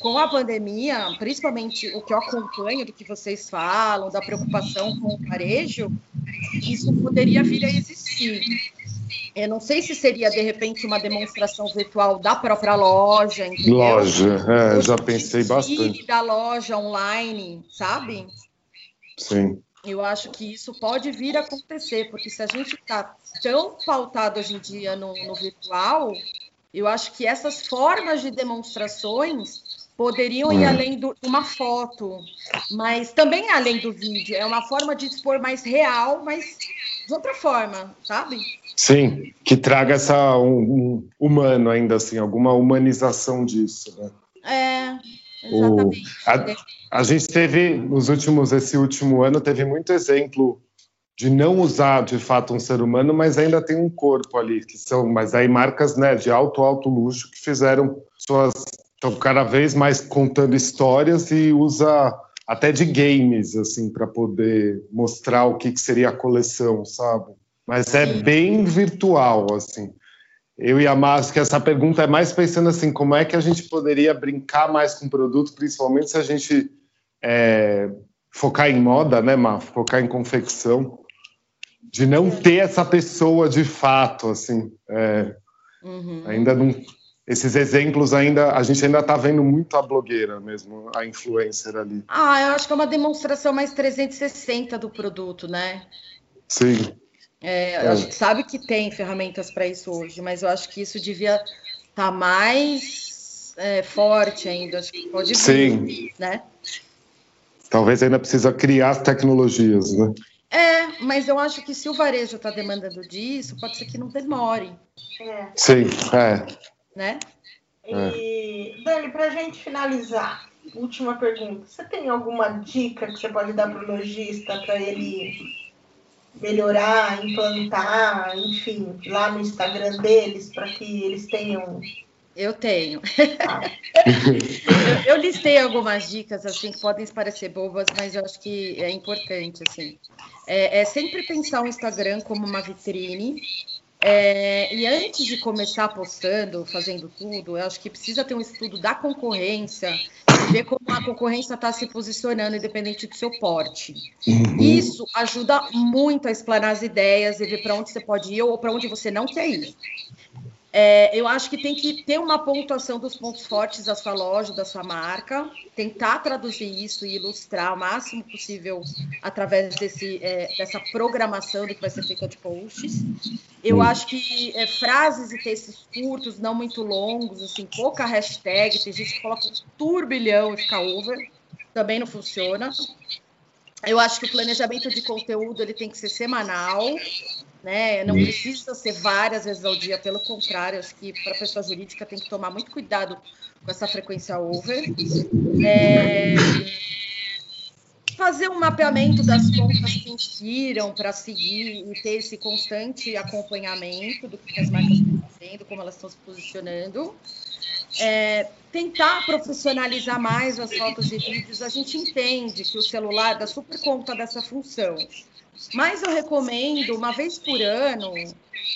com a pandemia, principalmente o que eu acompanho do que vocês falam, da preocupação com o varejo, isso poderia vir a existir. Eu não sei se seria, de repente, uma demonstração virtual da própria loja. Entendeu? Loja, é, já pensei bastante. Da loja online, sabe? Sim. Eu acho que isso pode vir a acontecer, porque se a gente está tão pautado hoje em dia no, no virtual, eu acho que essas formas de demonstrações poderiam ir hum. além de uma foto, mas também além do vídeo. É uma forma de expor mais real, mas de outra forma, sabe? Sim, que traga essa um, um humano ainda assim, alguma humanização disso, né? É, exatamente. O, a, a gente teve nos últimos esse último ano teve muito exemplo de não usar de fato um ser humano, mas ainda tem um corpo ali, que são, mas aí marcas né, de alto, alto luxo que fizeram suas estão cada vez mais contando histórias e usa até de games assim para poder mostrar o que, que, seria a coleção, sabe? Mas é bem virtual assim. Eu e a Márcia, que essa pergunta é mais pensando assim, como é que a gente poderia brincar mais com o produto, principalmente se a gente é, focar em moda, né, Má? Focar em confecção, de não ter essa pessoa de fato, assim. É, uhum. Ainda não esses exemplos ainda, a gente ainda está vendo muito a blogueira mesmo, a influencer ali. Ah, eu acho que é uma demonstração mais 360 do produto, né? Sim. É, é. A gente sabe que tem ferramentas para isso hoje, mas eu acho que isso devia estar tá mais é, forte ainda. Acho que pode vir, Sim. né? Talvez ainda precisa criar as tecnologias, né? É, mas eu acho que se o varejo está demandando disso, pode ser que não demore. É. Sim, é né? E, Dani, para a gente finalizar, última pergunta. Você tem alguma dica que você pode dar para o lojista para ele melhorar, implantar, enfim, lá no Instagram deles, para que eles tenham. Eu tenho. Ah. eu, eu, listei algumas dicas assim que podem parecer bobas, mas eu acho que é importante assim. É, é sempre pensar o Instagram como uma vitrine é, e antes de começar postando, fazendo tudo, eu acho que precisa ter um estudo da concorrência, ver como a concorrência está se posicionando, independente do seu porte. Uhum. Isso ajuda muito a explanar as ideias e ver para onde você pode ir ou para onde você não quer ir. É, eu acho que tem que ter uma pontuação dos pontos fortes da sua loja, da sua marca, tentar traduzir isso e ilustrar o máximo possível através desse, é, dessa programação do que vai ser feita de posts. Eu acho que é, frases e textos curtos, não muito longos, assim, pouca hashtag, tem gente que coloca um turbilhão e fica over, também não funciona. Eu acho que o planejamento de conteúdo ele tem que ser semanal, né? Não precisa ser várias vezes ao dia, pelo contrário, acho que para a pessoa jurídica tem que tomar muito cuidado com essa frequência over. É... Fazer um mapeamento das contas que inspiram para seguir e ter esse constante acompanhamento do que as marcas estão fazendo, como elas estão se posicionando. É, tentar profissionalizar mais as fotos e vídeos, a gente entende que o celular dá super conta dessa função. Mas eu recomendo, uma vez por ano,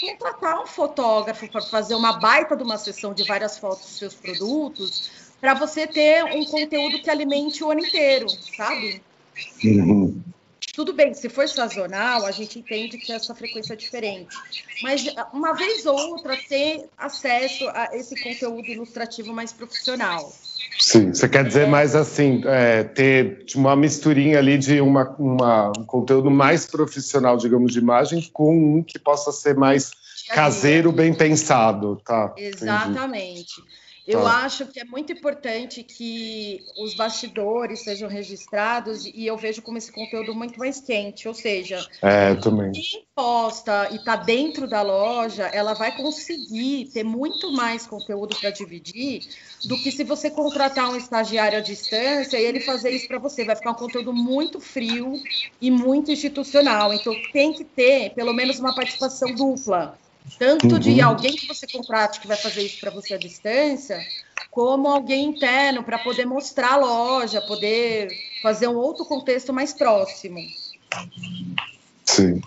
contratar um fotógrafo para fazer uma baita de uma sessão de várias fotos dos seus produtos, para você ter um conteúdo que alimente o ano inteiro, sabe? Uhum. Tudo bem, se for sazonal, a gente entende que essa frequência é diferente. Mas uma vez ou outra, ter acesso a esse conteúdo ilustrativo mais profissional. Sim, você quer dizer mais assim, é, ter uma misturinha ali de uma, uma, um conteúdo mais profissional, digamos, de imagem, com um que possa ser mais caseiro, bem pensado, tá? Exatamente. Entendi. Eu acho que é muito importante que os bastidores sejam registrados e eu vejo como esse conteúdo muito mais quente, ou seja, é, quem posta e está dentro da loja, ela vai conseguir ter muito mais conteúdo para dividir do que se você contratar um estagiário à distância e ele fazer isso para você. Vai ficar um conteúdo muito frio e muito institucional. Então tem que ter pelo menos uma participação dupla tanto uhum. de alguém que você contrate que vai fazer isso para você à distância, como alguém interno para poder mostrar a loja, poder fazer um outro contexto mais próximo. Sim.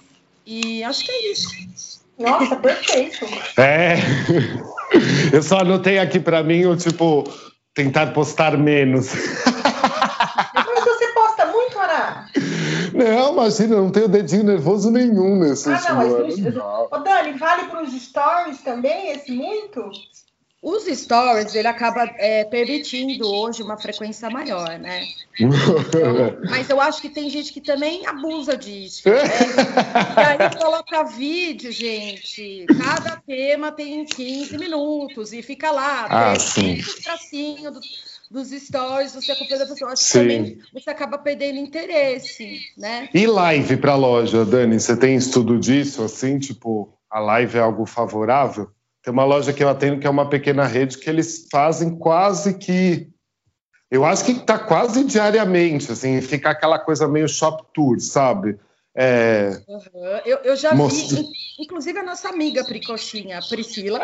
E acho que é isso. Nossa, perfeito. É. Eu só anotei aqui para mim o tipo tentar postar menos. Mas você posta muito, Ana? Não, imagina, não tenho dedinho nervoso nenhum nesse Ah, não, mas. Ô, Dani, vale para os stories também, esse muito? Os stories, ele acaba é, permitindo hoje uma frequência maior, né? Então, mas eu acho que tem gente que também abusa disso. Né? e aí coloca vídeo, gente. Cada tema tem 15 minutos e fica lá, ah, sim. tracinho do dos stories, você acompanha a pessoa. Acho Sim. que também você acaba perdendo interesse, né? E live para a loja, Dani? Você tem estudo disso, assim? Tipo, a live é algo favorável? Tem uma loja que eu atendo que é uma pequena rede que eles fazem quase que. Eu acho que está quase diariamente, assim, fica aquela coisa meio shop tour, sabe? É... Uhum. Eu, eu, já Mostra... vi, inclusive a nossa amiga Pricochinha, Priscila,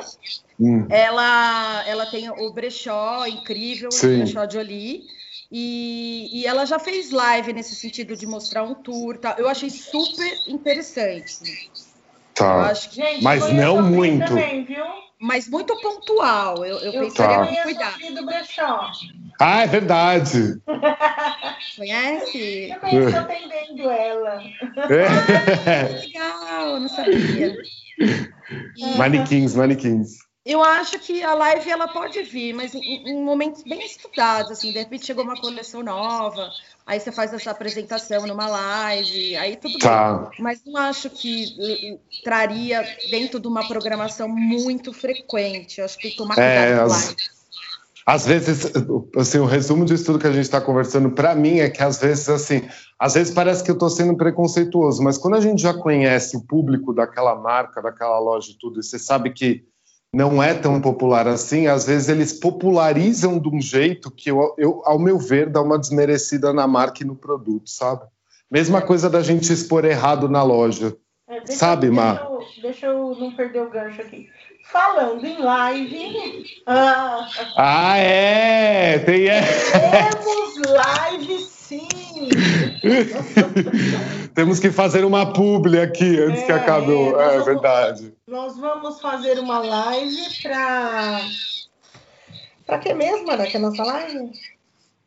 hum. ela, ela tem o brechó incrível, Sim. o brechó de Oli, e, e ela já fez live nesse sentido de mostrar um tour, tá? eu achei super interessante. Tá. Que... Gente, Mas não muito. Também, Mas muito pontual, eu, eu, eu pensaria tá. cuidado. Ah, é verdade. Conhece? Eu conheço atendendo ela. É. Ah, legal, não sabia. Manequins, manequins. Eu acho que a live ela pode vir, mas em, em, momentos bem estudados, assim, de repente chegou uma coleção nova, aí você faz essa apresentação numa live, aí tudo tá. bem. Mas não acho que traria dentro de uma programação muito frequente. Eu acho que tem que tomar cuidado é, com as... live. Às vezes, assim, o resumo disso tudo que a gente está conversando, para mim, é que às vezes, assim, às vezes parece que eu estou sendo preconceituoso, mas quando a gente já conhece o público daquela marca, daquela loja e tudo, e você sabe que não é tão popular assim, às vezes eles popularizam de um jeito que, eu, eu ao meu ver, dá uma desmerecida na marca e no produto, sabe? Mesma coisa da gente expor errado na loja. É, sabe, Mar? Deixa, deixa eu não perder o gancho aqui falando em live. Ah, ah é! Tem... Temos live sim! Temos que fazer uma publi aqui antes é, que acabe. É, é vamos, verdade. Nós vamos fazer uma live para. Para que mesmo, Ana, que é a nossa live?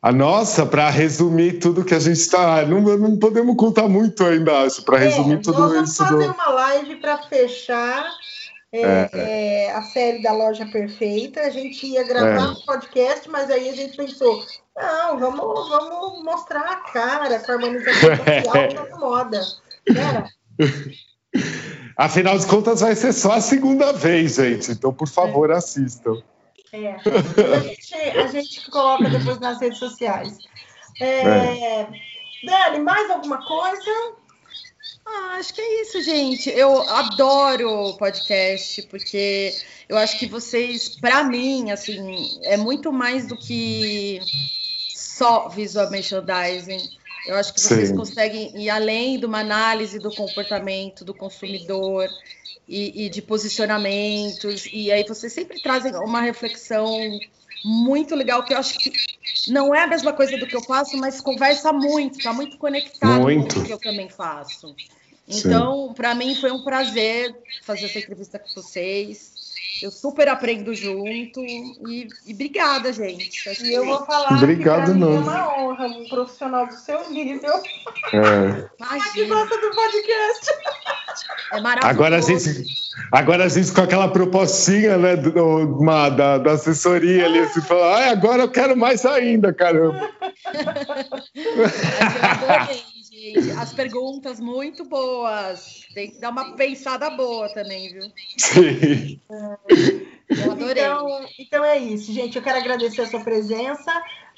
A nossa, para resumir tudo que a gente está. Não, não podemos contar muito ainda, acho, para é, resumir tudo nós vamos isso. Vamos fazer do... uma live para fechar é, é, é. a série da Loja Perfeita. A gente ia gravar é. um podcast, mas aí a gente pensou, não, vamos, vamos mostrar a cara com a harmonização facial na moda. Era. Afinal de contas, vai ser só a segunda vez, gente. Então, por favor, é. assistam. É. A gente, a gente coloca depois nas redes sociais. É, é. Dani, mais alguma coisa? Ah, acho que é isso, gente. Eu adoro podcast, porque eu acho que vocês, para mim, assim, é muito mais do que só visual merchandising. Eu acho que vocês Sim. conseguem ir além de uma análise do comportamento do consumidor e, e, de posicionamentos. E aí vocês sempre trazem uma reflexão muito legal, que eu acho que não é a mesma coisa do que eu faço, mas conversa muito, está muito conectado muito. com o que eu também faço. Então, para mim foi um prazer fazer essa entrevista com vocês. Eu super aprendo junto e, e obrigada, gente. Acho e eu vou falar Obrigado, que não. é uma honra, um profissional do seu nível. É. que gosta do podcast. É maravilhoso. Agora a gente, agora a gente com aquela propostinha, né, do, uma, da, da assessoria ali, assim, fala, ah, agora eu quero mais ainda, caramba. eu adorei gente. As perguntas muito boas. Tem que dar uma pensada boa também, viu? Sim. Eu adorei. Então, então é isso, gente. Eu quero agradecer a sua presença.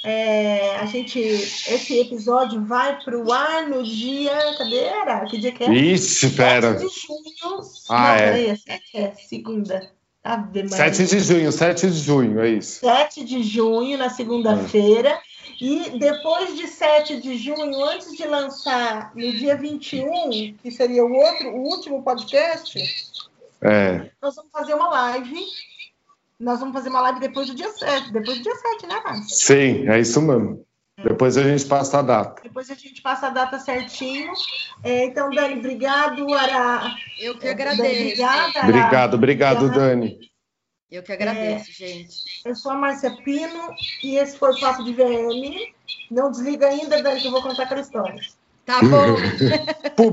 É, a gente, esse episódio vai para o ar no dia. Cadê? Era? Que dia que é? Ixi, pera. 7 de junho. Ah, Não, é. é. 7 é segunda. Ave 7 de junho, 7 de junho, é isso. 7 de junho, na segunda-feira. E depois de 7 de junho, antes de lançar no dia 21, que seria o outro, o último podcast, é. nós vamos fazer uma live. Nós vamos fazer uma live depois do dia 7, depois do dia 7, né, Márcio? Sim, é isso mesmo. Depois a gente passa a data. Depois a gente passa a data certinho. É, então, Dani, obrigado, Ara. Eu que agradeço. Obrigada, Ara. Obrigado, obrigado, Dani. Eu que agradeço, é, gente. Eu sou a Márcia Pino e esse foi o Papo de VM. Não desliga ainda, Dani, que eu vou contar aquela história. Tá bom.